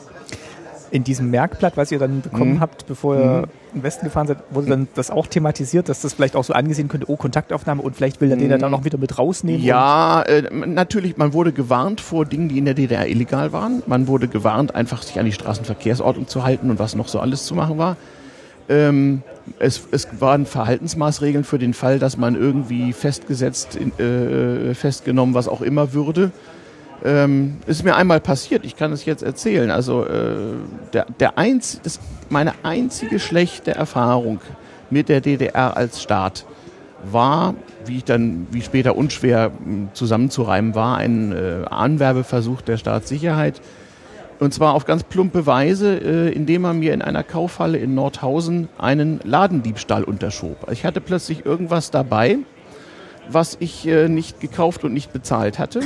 in diesem Merkblatt, was ihr dann bekommen mhm. habt, bevor ihr mhm. im Westen gefahren seid, wurde dann das auch thematisiert, dass das vielleicht auch so angesehen könnte, oh, Kontaktaufnahme und vielleicht will der mhm. den dann noch wieder mit rausnehmen? Ja, äh, natürlich, man wurde gewarnt vor Dingen, die in der DDR illegal waren. Man wurde gewarnt, einfach sich an die Straßenverkehrsordnung zu halten und was noch so alles zu machen war. Ähm, es, es, waren Verhaltensmaßregeln für den Fall, dass man irgendwie festgesetzt, äh, festgenommen, was auch immer würde. Ähm, ist mir einmal passiert, ich kann es jetzt erzählen. Also äh, der, der einz, das, meine einzige schlechte Erfahrung mit der DDR als Staat war, wie ich dann, wie später unschwer zusammenzureimen war, ein äh, Anwerbeversuch der Staatssicherheit. Und zwar auf ganz plumpe Weise, äh, indem er mir in einer Kaufhalle in Nordhausen einen Ladendiebstahl unterschob. Ich hatte plötzlich irgendwas dabei, was ich äh, nicht gekauft und nicht bezahlt hatte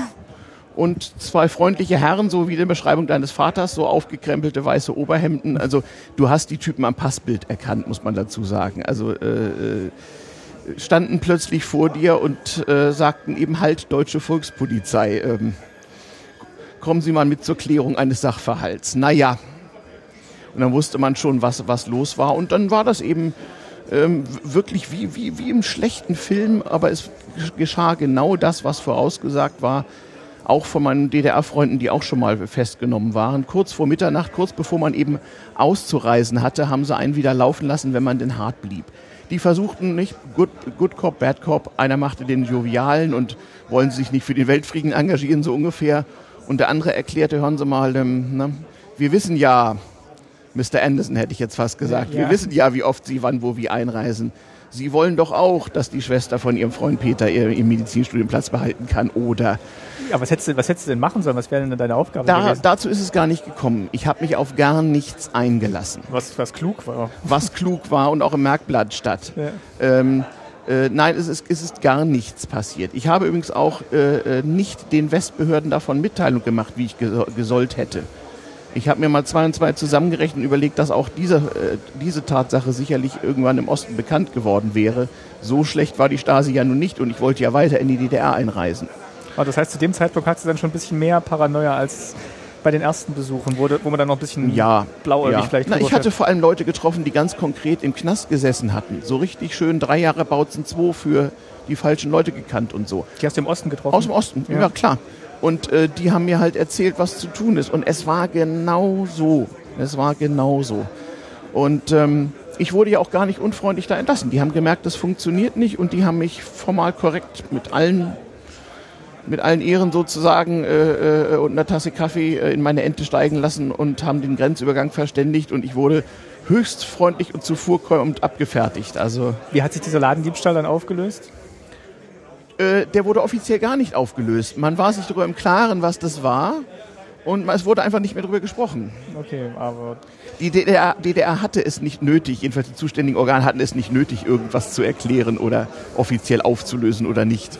und zwei freundliche Herren, so wie der Beschreibung deines Vaters, so aufgekrempelte weiße Oberhemden. Also du hast die Typen am Passbild erkannt, muss man dazu sagen. Also äh, äh, standen plötzlich vor dir und äh, sagten eben halt deutsche Volkspolizei. Ähm, kommen Sie mal mit zur Klärung eines Sachverhalts. Naja. Und dann wusste man schon, was, was los war. Und dann war das eben ähm, wirklich wie, wie, wie im schlechten Film, aber es geschah genau das, was vorausgesagt war auch von meinen DDR-Freunden, die auch schon mal festgenommen waren. Kurz vor Mitternacht, kurz bevor man eben auszureisen hatte, haben sie einen wieder laufen lassen, wenn man denn hart blieb. Die versuchten nicht, Good, good Cop, Bad Cop, einer machte den Jovialen und wollen sich nicht für den Weltfrieden engagieren, so ungefähr. Und der andere erklärte, hören Sie mal, ähm, ne, wir wissen ja, Mr. Anderson hätte ich jetzt fast gesagt, ja. wir wissen ja, wie oft Sie wann, wo, wie einreisen. Sie wollen doch auch, dass die Schwester von ihrem Freund Peter ihr, ihr Medizinstudienplatz behalten kann, oder? Ja, was hättest, du, was hättest du denn machen sollen? Was wäre denn deine Aufgabe da, Dazu ist es gar nicht gekommen. Ich habe mich auf gar nichts eingelassen. Was, was klug war. Was klug war und auch im Merkblatt statt. Ja. Ähm, äh, nein, es ist, es ist gar nichts passiert. Ich habe übrigens auch äh, äh nicht den Westbehörden davon Mitteilung gemacht, wie ich gesollt hätte. Ich habe mir mal zwei und zwei zusammengerechnet und überlegt, dass auch diese, äh, diese Tatsache sicherlich irgendwann im Osten bekannt geworden wäre. So schlecht war die Stasi ja nun nicht und ich wollte ja weiter in die DDR einreisen. Aber das heißt, zu dem Zeitpunkt hattest du dann schon ein bisschen mehr Paranoia als bei den ersten Besuchen, wo, wo man dann noch ein bisschen ja, blauäugig ja. vielleicht Na, Ich hatte vor allem Leute getroffen, die ganz konkret im Knast gesessen hatten. So richtig schön drei Jahre Bautzen 2 für die falschen Leute gekannt und so. Die hast du im Osten getroffen? Aus dem Osten, ja, ja klar. Und äh, die haben mir halt erzählt, was zu tun ist. Und es war genau so. Es war genau so. Und ähm, ich wurde ja auch gar nicht unfreundlich da entlassen. Die haben gemerkt, das funktioniert nicht und die haben mich formal korrekt mit allen mit allen Ehren sozusagen äh, äh, und einer Tasse Kaffee äh, in meine Ente steigen lassen und haben den Grenzübergang verständigt und ich wurde höchst freundlich und zuvorkommend abgefertigt. Also Wie hat sich dieser Ladendiebstahl dann aufgelöst? Äh, der wurde offiziell gar nicht aufgelöst. Man war sich darüber im Klaren, was das war. Und es wurde einfach nicht mehr darüber gesprochen. Okay, aber. Die DDR, DDR hatte es nicht nötig, jedenfalls die zuständigen Organe hatten es nicht nötig, irgendwas zu erklären oder offiziell aufzulösen oder nicht.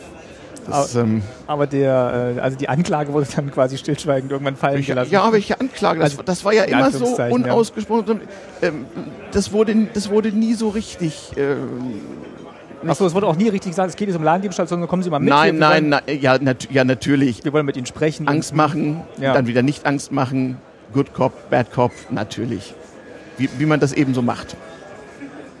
Das, aber, ähm, aber, der, äh, also die Anklage wurde dann quasi stillschweigend irgendwann fallen gelassen. Ja, welche Anklage? Das, also, das war ja immer so unausgesprochen. Ja. Ähm, das, wurde, das wurde nie so richtig ähm, Achso, es wurde auch nie richtig gesagt, es geht jetzt um Ladendiebstahl, sondern kommen Sie mal mit. Nein, hier, nein, nein, ja, nat ja, natürlich. Wir wollen mit Ihnen sprechen. Angst machen, ja. dann wieder nicht Angst machen. Good Cop, Bad Cop, natürlich. Wie, wie man das eben so macht.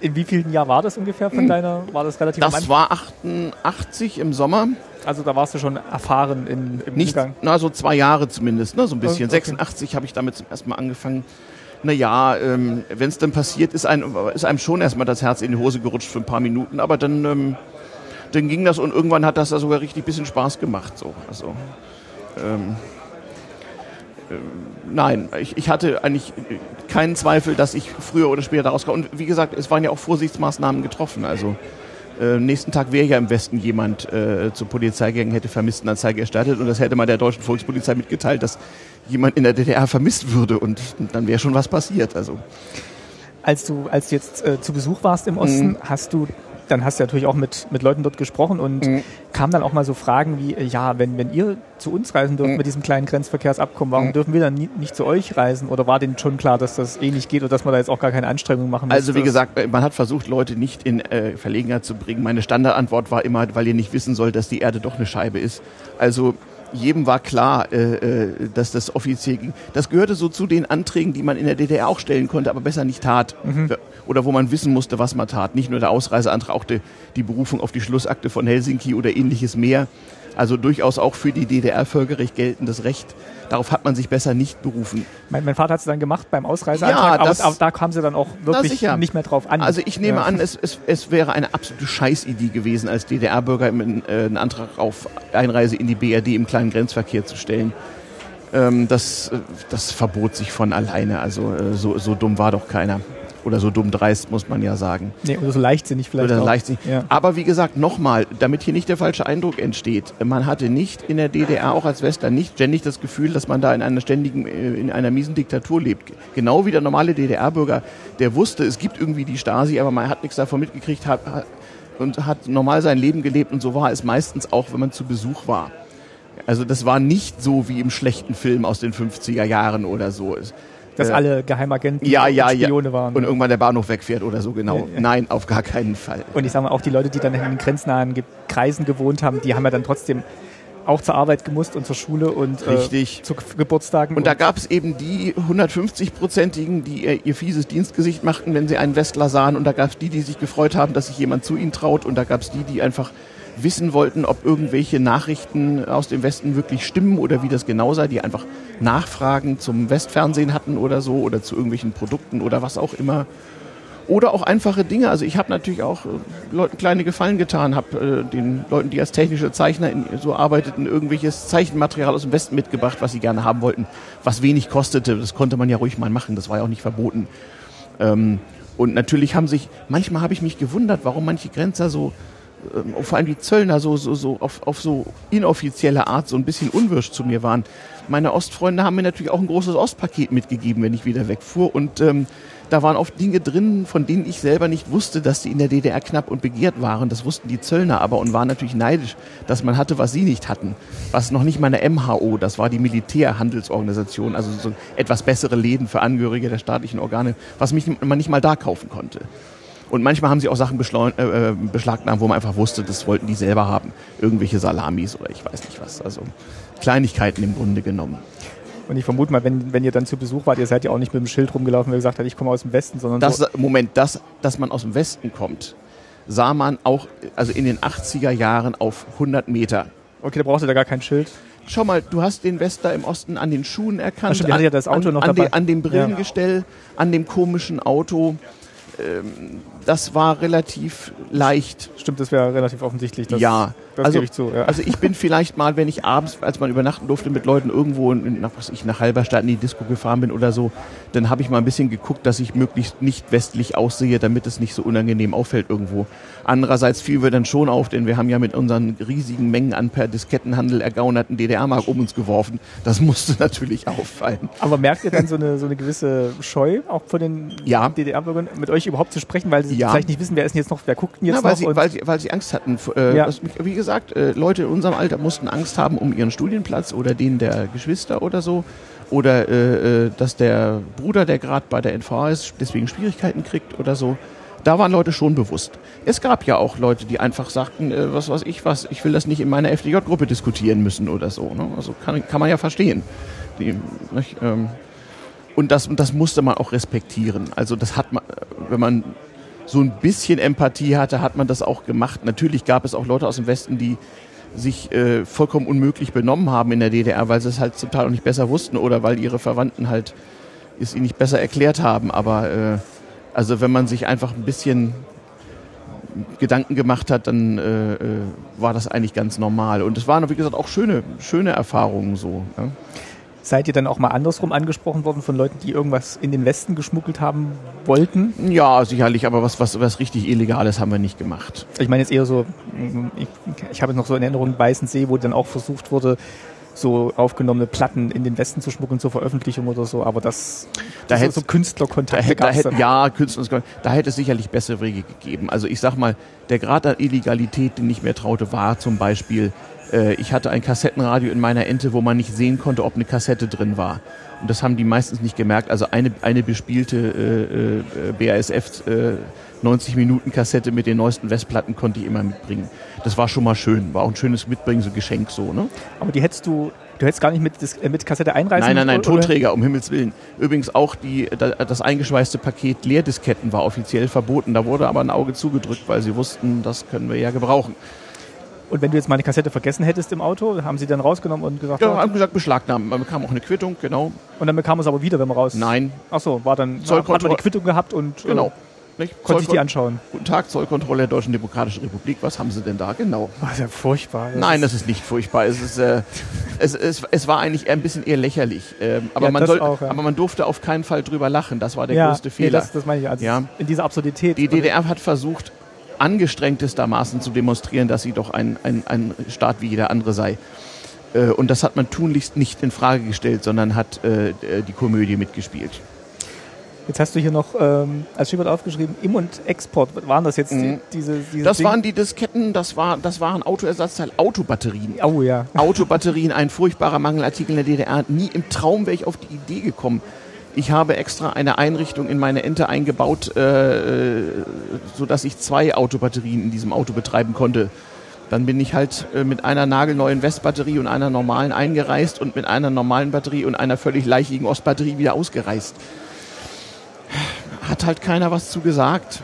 In wie vielen Jahr war das ungefähr von hm. deiner? War das relativ Das war 88 im Sommer. Also da warst du schon erfahren in, im Nicht, Umgang? Na, so zwei Jahre zumindest, ne, so ein bisschen. Okay. 86 habe ich damit zum ersten Mal angefangen naja, ähm, wenn es dann passiert, ist, ein, ist einem schon erstmal das Herz in die Hose gerutscht für ein paar Minuten, aber dann, ähm, dann ging das und irgendwann hat das da sogar richtig bisschen Spaß gemacht. So. Also, ähm, äh, nein, ich, ich hatte eigentlich keinen Zweifel, dass ich früher oder später daraus komme. Und wie gesagt, es waren ja auch Vorsichtsmaßnahmen getroffen. Also äh, nächsten Tag wäre ja im Westen jemand äh, zur Polizei gegangen, hätte Vermisstenanzeige erstattet und das hätte man der deutschen Volkspolizei mitgeteilt, dass jemand in der DDR vermisst würde und dann wäre schon was passiert. Also als du als du jetzt äh, zu Besuch warst im Osten, mhm. hast du dann hast du natürlich auch mit, mit Leuten dort gesprochen und mhm. kamen dann auch mal so Fragen wie, äh, ja, wenn, wenn ihr zu uns reisen dürft mhm. mit diesem kleinen Grenzverkehrsabkommen, warum mhm. dürfen wir dann nie, nicht zu euch reisen? Oder war denen schon klar, dass das eh nicht geht und dass man da jetzt auch gar keine Anstrengungen machen muss? Also wie gesagt, äh, man hat versucht, Leute nicht in äh, Verlegenheit zu bringen. Meine Standardantwort war immer, weil ihr nicht wissen sollt, dass die Erde doch eine Scheibe ist. Also jedem war klar, äh, äh, dass das offiziell ging. Das gehörte so zu den Anträgen, die man in der DDR auch stellen konnte, aber besser nicht tat. Mhm. Oder wo man wissen musste, was man tat. Nicht nur der Ausreiseantrag, auch die, die Berufung auf die Schlussakte von Helsinki oder ähnliches mehr. Also durchaus auch für die DDR völkerrecht geltendes Recht. Darauf hat man sich besser nicht berufen. Mein, mein Vater hat es dann gemacht beim Ausreiseantrag, ja, das, aber, aber, da kam sie dann auch wirklich nicht mehr drauf an. Also ich nehme ja. an, es, es, es wäre eine absolute Scheißidee gewesen, als DDR-Bürger äh, einen Antrag auf Einreise in die BRD im kleinen Grenzverkehr zu stellen. Ähm, das, äh, das verbot sich von alleine. Also äh, so, so dumm war doch keiner. Oder so dumm dreist, muss man ja sagen. Nee, oder so leichtsinnig vielleicht. Oder auch. leichtsinnig. Ja. Aber wie gesagt, nochmal, damit hier nicht der falsche Eindruck entsteht. Man hatte nicht in der DDR, auch als Westler, nicht ständig das Gefühl, dass man da in einer ständigen, äh, in einer miesen Diktatur lebt. Genau wie der normale DDR-Bürger, der wusste, es gibt irgendwie die Stasi, aber man hat nichts davon mitgekriegt hat, und hat normal sein Leben gelebt. Und so war es meistens auch, wenn man zu Besuch war. Also das war nicht so wie im schlechten Film aus den 50er Jahren oder so dass äh, alle Geheimagenten ja, ja, Spione ja. waren. Und irgendwann der Bahnhof wegfährt oder so, genau. Ja. Nein, auf gar keinen Fall. Und ich sage mal, auch die Leute, die dann in den grenznahen Kreisen gewohnt haben, die haben ja dann trotzdem auch zur Arbeit gemusst und zur Schule und äh. Äh, zu Geburtstagen. Und, und da gab es eben die 150-Prozentigen, die ihr, ihr, fieses Dienstgesicht machten, wenn sie einen Westler sahen. Und da gab es die, die sich gefreut haben, dass sich jemand zu ihnen traut. Und da gab es die, die einfach wissen wollten, ob irgendwelche Nachrichten aus dem Westen wirklich stimmen oder wie das genau sei, die einfach Nachfragen zum Westfernsehen hatten oder so oder zu irgendwelchen Produkten oder was auch immer. Oder auch einfache Dinge. Also ich habe natürlich auch äh, Leuten kleine Gefallen getan, habe äh, den Leuten, die als technische Zeichner in, so arbeiteten, irgendwelches Zeichenmaterial aus dem Westen mitgebracht, was sie gerne haben wollten, was wenig kostete. Das konnte man ja ruhig mal machen, das war ja auch nicht verboten. Ähm, Und natürlich haben sich, manchmal habe ich mich gewundert, warum manche Grenzer so, äh, vor allem die Zöllner so, so, so auf, auf so inoffizielle Art so ein bisschen unwirsch zu mir waren. Meine Ostfreunde haben mir natürlich auch ein großes Ostpaket mitgegeben, wenn ich wieder wegfuhr. Und ähm, da waren oft Dinge drin, von denen ich selber nicht wusste, dass sie in der DDR knapp und begehrt waren. Das wussten die Zöllner aber und waren natürlich neidisch, dass man hatte, was sie nicht hatten. Was noch nicht mal eine MHO, das war die Militärhandelsorganisation, also so etwas bessere Läden für Angehörige der staatlichen Organe, was mich, man nicht mal da kaufen konnte. Und manchmal haben sie auch Sachen äh, äh, beschlagnahmt, wo man einfach wusste, das wollten die selber haben. Irgendwelche Salamis oder ich weiß nicht was. Also Kleinigkeiten im Grunde genommen. Und ich vermute mal, wenn, wenn ihr dann zu Besuch wart, ihr seid ja auch nicht mit dem Schild rumgelaufen, wer gesagt hat, ich komme aus dem Westen, sondern. Das, so Moment, das, dass man aus dem Westen kommt, sah man auch also in den 80er Jahren auf 100 Meter. Okay, da brauchst du da gar kein Schild. Schau mal, du hast den Wester im Osten an den Schuhen erkannt. Ach, stimmt, an, ja das Auto an, noch an, dabei. De, an dem Brillengestell, ja. an dem komischen Auto. Ähm, das war relativ leicht. Stimmt, das wäre relativ offensichtlich. Das, ja, das also, ich zu, ja. also ich bin vielleicht mal, wenn ich abends, als man übernachten durfte, mit Leuten irgendwo nach, was ich, nach Halberstadt in die Disco gefahren bin oder so, dann habe ich mal ein bisschen geguckt, dass ich möglichst nicht westlich aussehe, damit es nicht so unangenehm auffällt irgendwo. Andererseits fiel wir dann schon auf, denn wir haben ja mit unseren riesigen Mengen an per Diskettenhandel ergaunerten DDR-Mark um uns geworfen. Das musste natürlich auffallen. Aber merkt ihr dann so eine, so eine gewisse Scheu, auch von den ja. DDR-Bürgern, mit euch überhaupt zu sprechen, weil sie ja. vielleicht nicht wissen, wer ist denn jetzt noch, wer guckt denn jetzt Na, weil noch? Sie, weil, sie, weil sie Angst hatten. Äh, ja. was, wie gesagt, äh, Leute in unserem Alter mussten Angst haben um ihren Studienplatz oder den der Geschwister oder so. Oder äh, äh dass der Bruder, der gerade bei der NVA ist, deswegen Schwierigkeiten kriegt oder so. Da waren Leute schon bewusst. Es gab ja auch Leute, die einfach sagten, äh, was weiß ich was, ich will das nicht in meiner FDJ-Gruppe diskutieren müssen oder so. Ne? Also kann, kann man ja verstehen. Die, nicht, ähm, und das, das musste man auch respektieren. Also das hat man, wenn man so ein bisschen Empathie hatte, hat man das auch gemacht. Natürlich gab es auch Leute aus dem Westen, die sich äh, vollkommen unmöglich benommen haben in der DDR, weil sie es halt zum Teil auch nicht besser wussten oder weil ihre Verwandten halt es ihnen nicht besser erklärt haben. Aber äh, also wenn man sich einfach ein bisschen Gedanken gemacht hat, dann äh, äh war das eigentlich ganz normal. Und es waren, wie gesagt, auch schöne, schöne Erfahrungen so. Ja. Seid ihr dann auch mal andersrum angesprochen worden von Leuten, die irgendwas in den Westen geschmuggelt haben wollten? Ja, sicherlich, aber was, was, was richtig Illegales haben wir nicht gemacht. Ich meine jetzt eher so, ich, ich habe noch so in Erinnerung Weißensee, wo dann auch versucht wurde, so aufgenommene Platten in den Westen zu schmuggeln zur Veröffentlichung oder so, aber das, da das hätte, so Künstlerkontakte da hätte, Ja, Künstler, da hätte es sicherlich bessere Wege gegeben. Also ich sag mal, der Grad an Illegalität, den ich mir traute, war zum Beispiel äh, ich hatte ein Kassettenradio in meiner Ente, wo man nicht sehen konnte, ob eine Kassette drin war. Und das haben die meistens nicht gemerkt. Also eine, eine bespielte äh, äh, BASF äh, 90 Minuten Kassette mit den neuesten Westplatten konnte ich immer mitbringen. Das war schon mal schön. War auch ein schönes Mitbringen, so Geschenk so. Ne? Aber die hättest du Du hättest gar nicht mit, äh, mit Kassette einreißen Nein, nein, nein, Tonträger, um Himmels Willen. Übrigens auch die, das eingeschweißte Paket Leerdisketten war offiziell verboten. Da wurde aber ein Auge zugedrückt, weil sie wussten, das können wir ja gebrauchen. Und wenn du jetzt mal eine Kassette vergessen hättest im Auto, haben sie dann rausgenommen und gesagt? Ja, haben gesagt beschlagnahmen. Man bekam auch eine Quittung, genau. Und dann bekam es aber wieder, wenn man raus. Nein. Ach so, war dann hat man die Quittung gehabt und äh, genau. Nicht? konnte ich die anschauen. Guten Tag, Zollkontrolle der Deutschen Demokratischen Republik. Was haben Sie denn da genau? War ja furchtbar. Das Nein, das ist nicht furchtbar. Es, ist, äh, es, es, es war eigentlich ein bisschen eher lächerlich. Ähm, aber, ja, man soll, auch, ja. aber man durfte auf keinen Fall drüber lachen. Das war der ja, größte Fehler. Nee, das, das meine ich. Also ja. In dieser Absurdität. Die DDR hat versucht, angestrengtestermaßen zu demonstrieren, dass sie doch ein, ein, ein Staat wie jeder andere sei. Äh, und das hat man tunlichst nicht in Frage gestellt, sondern hat äh, die Komödie mitgespielt. Jetzt hast du hier noch ähm, als Stichwort aufgeschrieben, Im- und Export. Waren das jetzt mhm. die, diese, diese Das Ding? waren die Disketten, das, war, das waren Autoersatzteil, Autobatterien. Oh ja. Autobatterien, ein furchtbarer Mangelartikel in der DDR. Nie im Traum wäre ich auf die Idee gekommen, ich habe extra eine Einrichtung in meine Ente eingebaut, äh, sodass ich zwei Autobatterien in diesem Auto betreiben konnte. Dann bin ich halt äh, mit einer nagelneuen Westbatterie und einer normalen eingereist und mit einer normalen Batterie und einer völlig leichigen Ostbatterie wieder ausgereist. Hat halt keiner was zu gesagt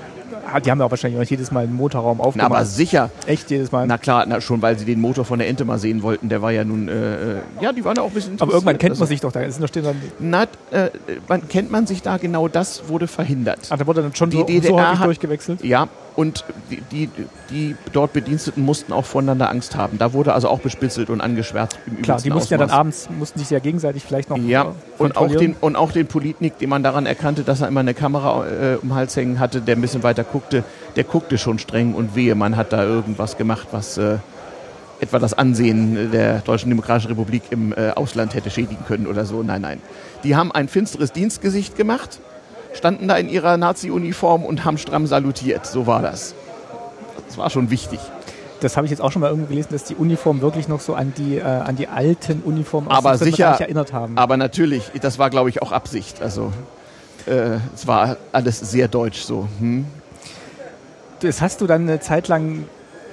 die haben ja auch wahrscheinlich auch jedes Mal einen Motorraum aufgemacht. Na, aber sicher. Echt jedes Mal? Na klar, na, schon weil sie den Motor von der Ente mal sehen wollten. Der war ja nun, äh, äh ja, die waren ja auch ein bisschen Aber irgendwann kennt man also sich doch da. Ist noch stehen dann na, äh, man kennt man sich da, genau das wurde verhindert. Ach, da wurde dann schon die so, DDR so hat, durchgewechselt? Ja, und die, die, die, dort Bediensteten mussten auch voneinander Angst haben. Da wurde also auch bespitzelt und angeschwärzt. Im Klar, die mussten Ausmaß. ja dann abends, mussten sich ja gegenseitig vielleicht noch Ja, äh, und auch, den, und auch den Politnik, den man daran erkannte, dass er immer eine Kamera äh, um den Hals hängen hatte, der ein bisschen weiter guckte, der guckte schon streng und wehe, man hat da irgendwas gemacht, was äh, etwa das Ansehen der Deutschen Demokratischen Republik im äh, Ausland hätte schädigen können oder so. Nein, nein. Die haben ein finsteres Dienstgesicht gemacht standen da in ihrer Nazi-Uniform und haben stramm salutiert. So war das. Das war schon wichtig. Das habe ich jetzt auch schon mal irgendwo gelesen, dass die Uniformen wirklich noch so an die, äh, an die alten Uniformen aus aber sicher, erinnert haben. Aber natürlich, das war glaube ich auch Absicht. Also äh, es war alles sehr deutsch so. Hm? Das hast du dann eine Zeit lang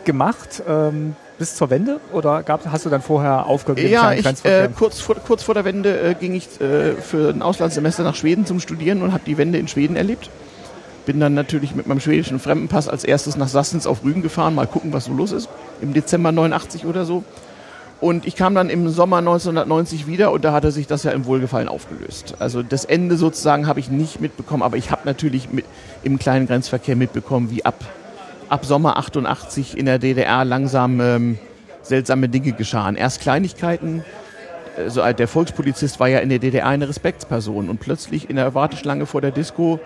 gemacht. Ähm, bis zur Wende oder gab, hast du dann vorher aufgehört? Ja, ich, äh, kurz, vor, kurz vor der Wende äh, ging ich äh, für ein Auslandssemester nach Schweden zum Studieren und habe die Wende in Schweden erlebt. Bin dann natürlich mit meinem schwedischen Fremdenpass als erstes nach Sassens auf Rügen gefahren, mal gucken, was so los ist. Im Dezember 89 oder so. Und ich kam dann im Sommer 1990 wieder und da hatte sich das ja im Wohlgefallen aufgelöst. Also das Ende sozusagen habe ich nicht mitbekommen, aber ich habe natürlich mit, im kleinen Grenzverkehr mitbekommen, wie ab ab Sommer 88 in der DDR langsam ähm, seltsame Dinge geschahen. Erst Kleinigkeiten, also der Volkspolizist war ja in der DDR eine Respektsperson und plötzlich in der Warteschlange vor der Disco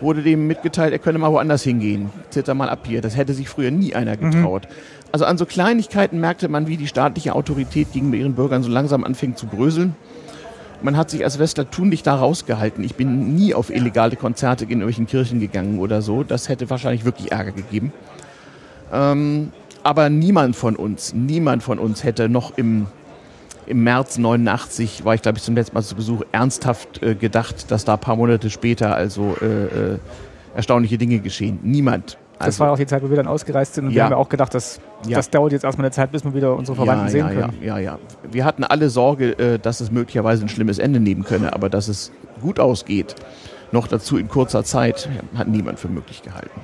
wurde dem mitgeteilt, er könne mal woanders hingehen. Zitter mal ab hier. Das hätte sich früher nie einer mhm. getraut. Mhm. Also an so Kleinigkeiten merkte man, wie die staatliche Autorität gegenüber ihren Bürgern so langsam anfängt zu bröseln. Man hat sich als Westler tunlich da rausgehalten. Ich bin nie auf illegale Konzerte in irgendwelchen Kirchen gegangen oder so. Das hätte wahrscheinlich wirklich Ärger gegeben. Ähm, aber niemand von uns, niemand von uns hätte noch im, im März 89, war ich glaube ich zum letzten Mal zu Besuch, ernsthaft äh, gedacht, dass da ein paar Monate später also äh, äh, erstaunliche Dinge geschehen. Niemand. Das also, war auch die Zeit, wo wir dann ausgereist sind und ja. wir haben ja auch gedacht, dass, ja. das dauert jetzt erstmal eine Zeit, bis wir wieder unsere Verwandten ja, sehen können. Ja, ja, ja. Wir hatten alle Sorge, äh, dass es möglicherweise ein schlimmes Ende nehmen könne, aber dass es gut ausgeht, noch dazu in kurzer Zeit, hat niemand für möglich gehalten.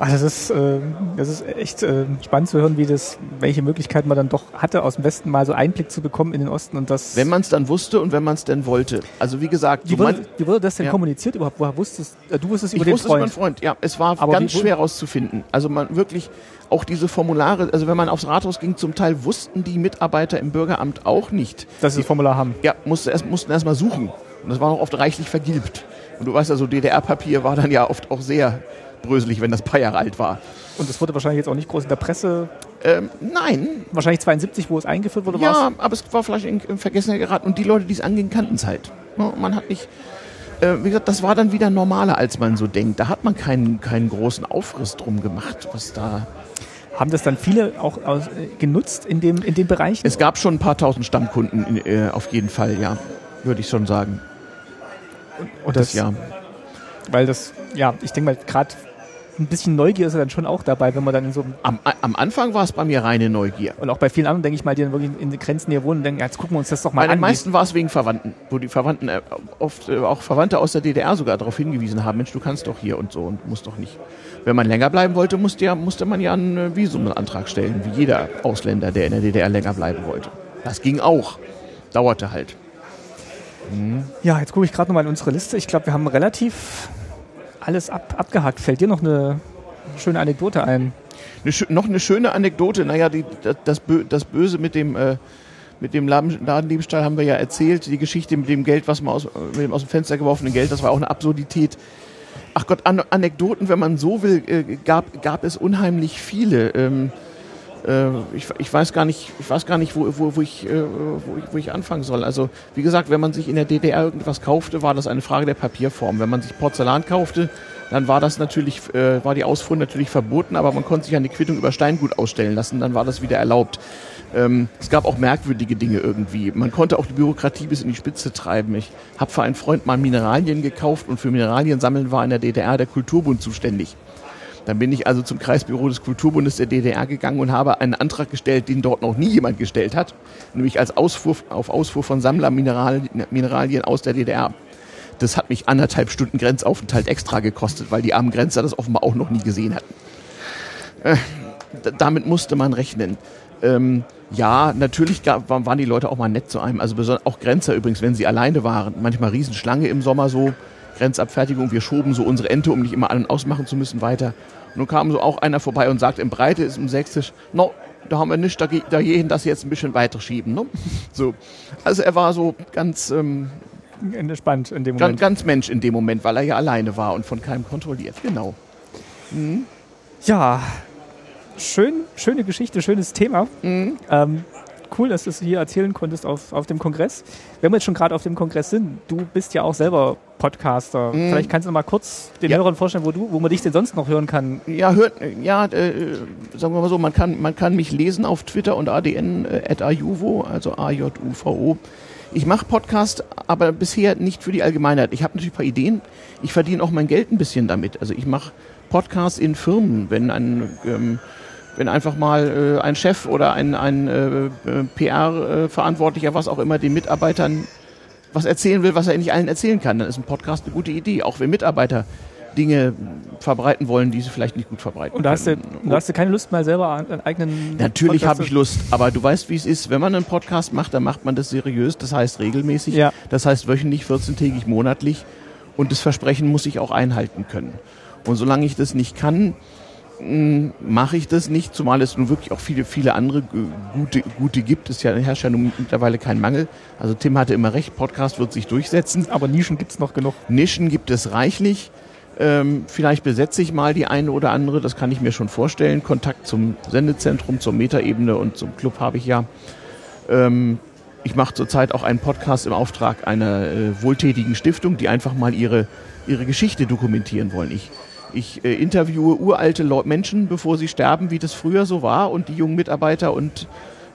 Ach, das ist, äh, das ist echt äh, spannend zu hören, wie das, welche Möglichkeiten man dann doch hatte, aus dem Westen mal so Einblick zu bekommen in den Osten und das. Wenn man es dann wusste und wenn man es denn wollte. Also wie gesagt, wie, wurde, wie wurde das denn ja. kommuniziert überhaupt? Woher wusstest äh, du wusstest über ich den wusste Freund? Es über Freund? Ja, es war Aber ganz schwer rauszufinden. Also man wirklich auch diese Formulare, also wenn man aufs Rathaus ging, zum Teil wussten die Mitarbeiter im Bürgeramt auch nicht, dass sie das Formular haben. Ja, musste erst, mussten erst mal suchen und das war auch oft reichlich vergilbt. Und du weißt ja, so DDR-Papier war dann ja oft auch sehr bröselig, wenn das ein paar Jahre alt war. Und das wurde wahrscheinlich jetzt auch nicht groß in der Presse. Ähm, nein. Wahrscheinlich 72, wo es eingeführt wurde. Ja, war's? aber es war vielleicht in, in Vergessenheit geraten. Und die Leute, die es angehen, kannten es halt. Ja, man hat nicht. Äh, wie gesagt, das war dann wieder normaler, als man so denkt. Da hat man keinen, keinen großen Aufriss drum gemacht, was da. Haben das dann viele auch aus, äh, genutzt in dem, in dem Bereich? Es gab schon ein paar tausend Stammkunden, in, äh, auf jeden Fall, ja. Würde ich schon sagen. Und, und das, das ja. Weil das, ja, ich denke mal, gerade ein bisschen Neugier ist ja dann schon auch dabei, wenn man dann in so am, am Anfang war es bei mir reine Neugier. Und auch bei vielen anderen, denke ich mal, die dann wirklich in den Grenzen hier wohnen und denken, jetzt gucken wir uns das doch mal bei an. Bei den meisten war es wegen Verwandten, wo die Verwandten äh, oft äh, auch Verwandte aus der DDR sogar darauf hingewiesen haben, Mensch, du kannst doch hier und so und musst doch nicht. Wenn man länger bleiben wollte, musste, ja, musste man ja einen äh, Visumantrag stellen, wie jeder Ausländer, der in der DDR länger bleiben wollte. Das ging auch. Dauerte halt. Ja, jetzt gucke ich gerade nochmal in unsere Liste. Ich glaube, wir haben relativ alles ab, abgehakt. Fällt dir noch eine schöne Anekdote ein? Eine, noch eine schöne Anekdote. Naja, die, das, das Böse mit dem, äh, mit dem Ladendiebstahl haben wir ja erzählt. Die Geschichte mit dem Geld, was man aus, mit dem aus dem Fenster geworfenen Geld, das war auch eine Absurdität. Ach Gott, An Anekdoten, wenn man so will, äh, gab, gab es unheimlich viele. Ähm, äh, ich, ich, weiß gar nicht, ich weiß gar nicht, wo, wo, wo, ich, äh, wo, ich, wo ich anfangen soll. Also wie gesagt, wenn man sich in der DDR irgendwas kaufte, war das eine Frage der Papierform. Wenn man sich Porzellan kaufte, dann war das natürlich, äh, war die Ausfuhr natürlich verboten, aber man konnte sich eine Quittung über Steingut ausstellen lassen, dann war das wieder erlaubt. Ähm, es gab auch merkwürdige Dinge irgendwie. Man konnte auch die Bürokratie bis in die Spitze treiben. Ich habe für einen Freund mal Mineralien gekauft und für Mineralien sammeln war in der DDR der Kulturbund zuständig. Dann bin ich also zum Kreisbüro des Kulturbundes der DDR gegangen und habe einen Antrag gestellt, den dort noch nie jemand gestellt hat, nämlich als Ausfuhr, auf Ausfuhr von Sammlermineralien aus der DDR. Das hat mich anderthalb Stunden Grenzaufenthalt extra gekostet, weil die armen Grenzer das offenbar auch noch nie gesehen hatten. Äh, damit musste man rechnen. Ähm, ja, natürlich gab, waren die Leute auch mal nett zu einem. Also auch Grenzer übrigens, wenn sie alleine waren. Manchmal Riesenschlange im Sommer so Grenzabfertigung. Wir schoben so unsere Ente, um nicht immer an- und ausmachen zu müssen, weiter. Und nun kam so auch einer vorbei und sagt, im Breite ist im Sächsisch, no, da haben wir nichts dagegen, dass sie jetzt ein bisschen weiter schieben. Ne? So. Also er war so ganz ähm, entspannt in dem Moment. Ganz, ganz Mensch in dem Moment, weil er ja alleine war und von keinem kontrolliert. Genau. Mhm. Ja, schön, schöne Geschichte, schönes Thema. Mhm. Ähm, cool, dass du es hier erzählen konntest auf, auf dem Kongress. Wenn wir jetzt schon gerade auf dem Kongress sind, du bist ja auch selber Podcaster. Mhm. Vielleicht kannst du noch mal kurz den ja. Hörern vorstellen, wo, du, wo man dich denn sonst noch hören kann. Ja, hört, ja äh, sagen wir mal so, man kann, man kann mich lesen auf Twitter und ADN äh, at ajuvo, also A-J-U-V-O. Ich mache Podcast, aber bisher nicht für die Allgemeinheit. Ich habe natürlich ein paar Ideen. Ich verdiene auch mein Geld ein bisschen damit. Also ich mache Podcasts in Firmen, wenn ein ähm, wenn einfach mal äh, ein Chef oder ein, ein äh, PR-Verantwortlicher, was auch immer, den Mitarbeitern was erzählen will, was er nicht allen erzählen kann, dann ist ein Podcast eine gute Idee. Auch wenn Mitarbeiter Dinge verbreiten wollen, die sie vielleicht nicht gut verbreiten Und da hast, du, da hast du keine Lust mal selber einen eigenen Natürlich habe ich Lust, aber du weißt, wie es ist. Wenn man einen Podcast macht, dann macht man das seriös, das heißt regelmäßig, ja. das heißt wöchentlich, 14-tägig, monatlich und das Versprechen muss ich auch einhalten können. Und solange ich das nicht kann, mache ich das nicht, zumal es nun wirklich auch viele, viele andere gute, gute gibt. Es ja, herrscht ja nun mittlerweile kein Mangel. Also Tim hatte immer recht, Podcast wird sich durchsetzen. Aber Nischen gibt es noch genug. Nischen gibt es reichlich. Ähm, vielleicht besetze ich mal die eine oder andere, das kann ich mir schon vorstellen. Kontakt zum Sendezentrum, zur Metaebene und zum Club habe ich ja. Ähm, ich mache zurzeit auch einen Podcast im Auftrag einer äh, wohltätigen Stiftung, die einfach mal ihre, ihre Geschichte dokumentieren wollen. Ich ich äh, interviewe uralte Menschen, bevor sie sterben, wie das früher so war. Und die jungen Mitarbeiter und,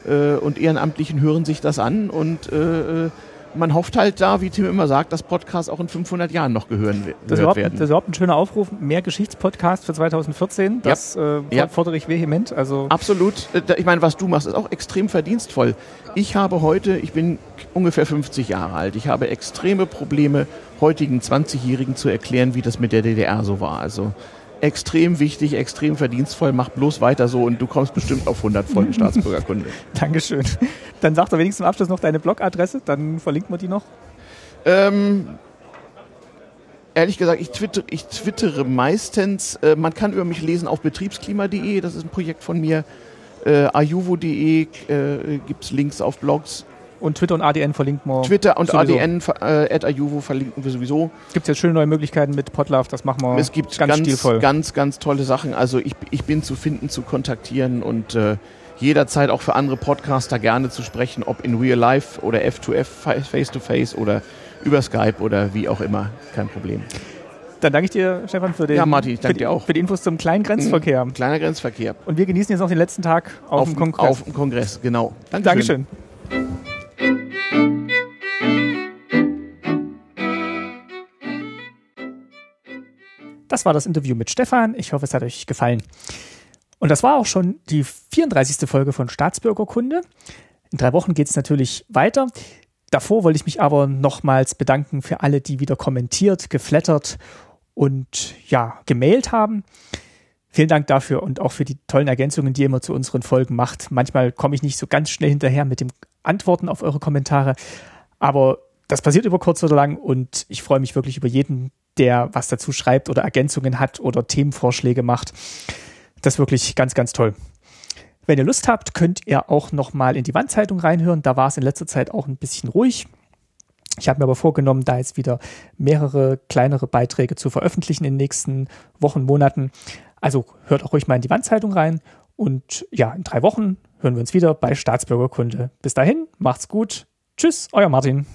äh, und Ehrenamtlichen hören sich das an. Und äh, äh man hofft halt da, wie Tim immer sagt, dass Podcasts auch in 500 Jahren noch gehören das gehört werden. Das ist überhaupt ein schöner Aufruf. Mehr Geschichtspodcast für 2014. Das ja. Äh, ja. fordere ich vehement. Also Absolut. Äh, ich meine, was du machst, ist auch extrem verdienstvoll. Ich habe heute, ich bin ungefähr 50 Jahre alt. Ich habe extreme Probleme, heutigen 20-Jährigen zu erklären, wie das mit der DDR so war. Also extrem wichtig, extrem verdienstvoll. Mach bloß weiter so und du kommst bestimmt auf 100 Folgen Staatsbürgerkunde. Dankeschön. Dann sag doch wenigstens zum Abschluss noch deine Blogadresse, dann verlinken wir die noch. Ähm, ehrlich gesagt, ich, twitter, ich twittere meistens. Äh, man kann über mich lesen auf betriebsklima.de, das ist ein Projekt von mir. Äh, ayuvo.de äh, gibt es Links auf Blogs. Und Twitter und ADN verlinken wir. Twitter und sowieso. ADN äh, at Ayuvo verlinken wir sowieso. Gibt jetzt schöne neue Möglichkeiten mit Podlove, das machen wir es gibt ganz, ganz stilvoll. ganz, ganz tolle Sachen. Also ich, ich bin zu finden, zu kontaktieren und äh, jederzeit auch für andere Podcaster gerne zu sprechen, ob in Real Life oder F2F, Face-to-Face oder über Skype oder wie auch immer. Kein Problem. Dann danke ich dir, Stefan, für, den, ja, Martin, für, auch. für die Infos zum kleinen Grenzverkehr. Mhm, kleiner Grenzverkehr. Und wir genießen jetzt noch den letzten Tag auf, auf dem Kongress. Auf dem Kongress, genau. Dankeschön. Dankeschön. Das war das Interview mit Stefan. Ich hoffe, es hat euch gefallen. Und das war auch schon die 34. Folge von Staatsbürgerkunde. In drei Wochen geht es natürlich weiter. Davor wollte ich mich aber nochmals bedanken für alle, die wieder kommentiert, geflattert und ja, gemailt haben. Vielen Dank dafür und auch für die tollen Ergänzungen, die ihr immer zu unseren Folgen macht. Manchmal komme ich nicht so ganz schnell hinterher mit dem Antworten auf eure Kommentare, aber das passiert über kurz oder lang und ich freue mich wirklich über jeden, der was dazu schreibt oder Ergänzungen hat oder Themenvorschläge macht. Das ist wirklich ganz, ganz toll. Wenn ihr Lust habt, könnt ihr auch noch mal in die Wandzeitung reinhören. Da war es in letzter Zeit auch ein bisschen ruhig. Ich habe mir aber vorgenommen, da jetzt wieder mehrere kleinere Beiträge zu veröffentlichen in den nächsten Wochen, Monaten. Also hört auch ruhig mal in die Wandzeitung rein. Und ja, in drei Wochen hören wir uns wieder bei Staatsbürgerkunde. Bis dahin, macht's gut. Tschüss, euer Martin.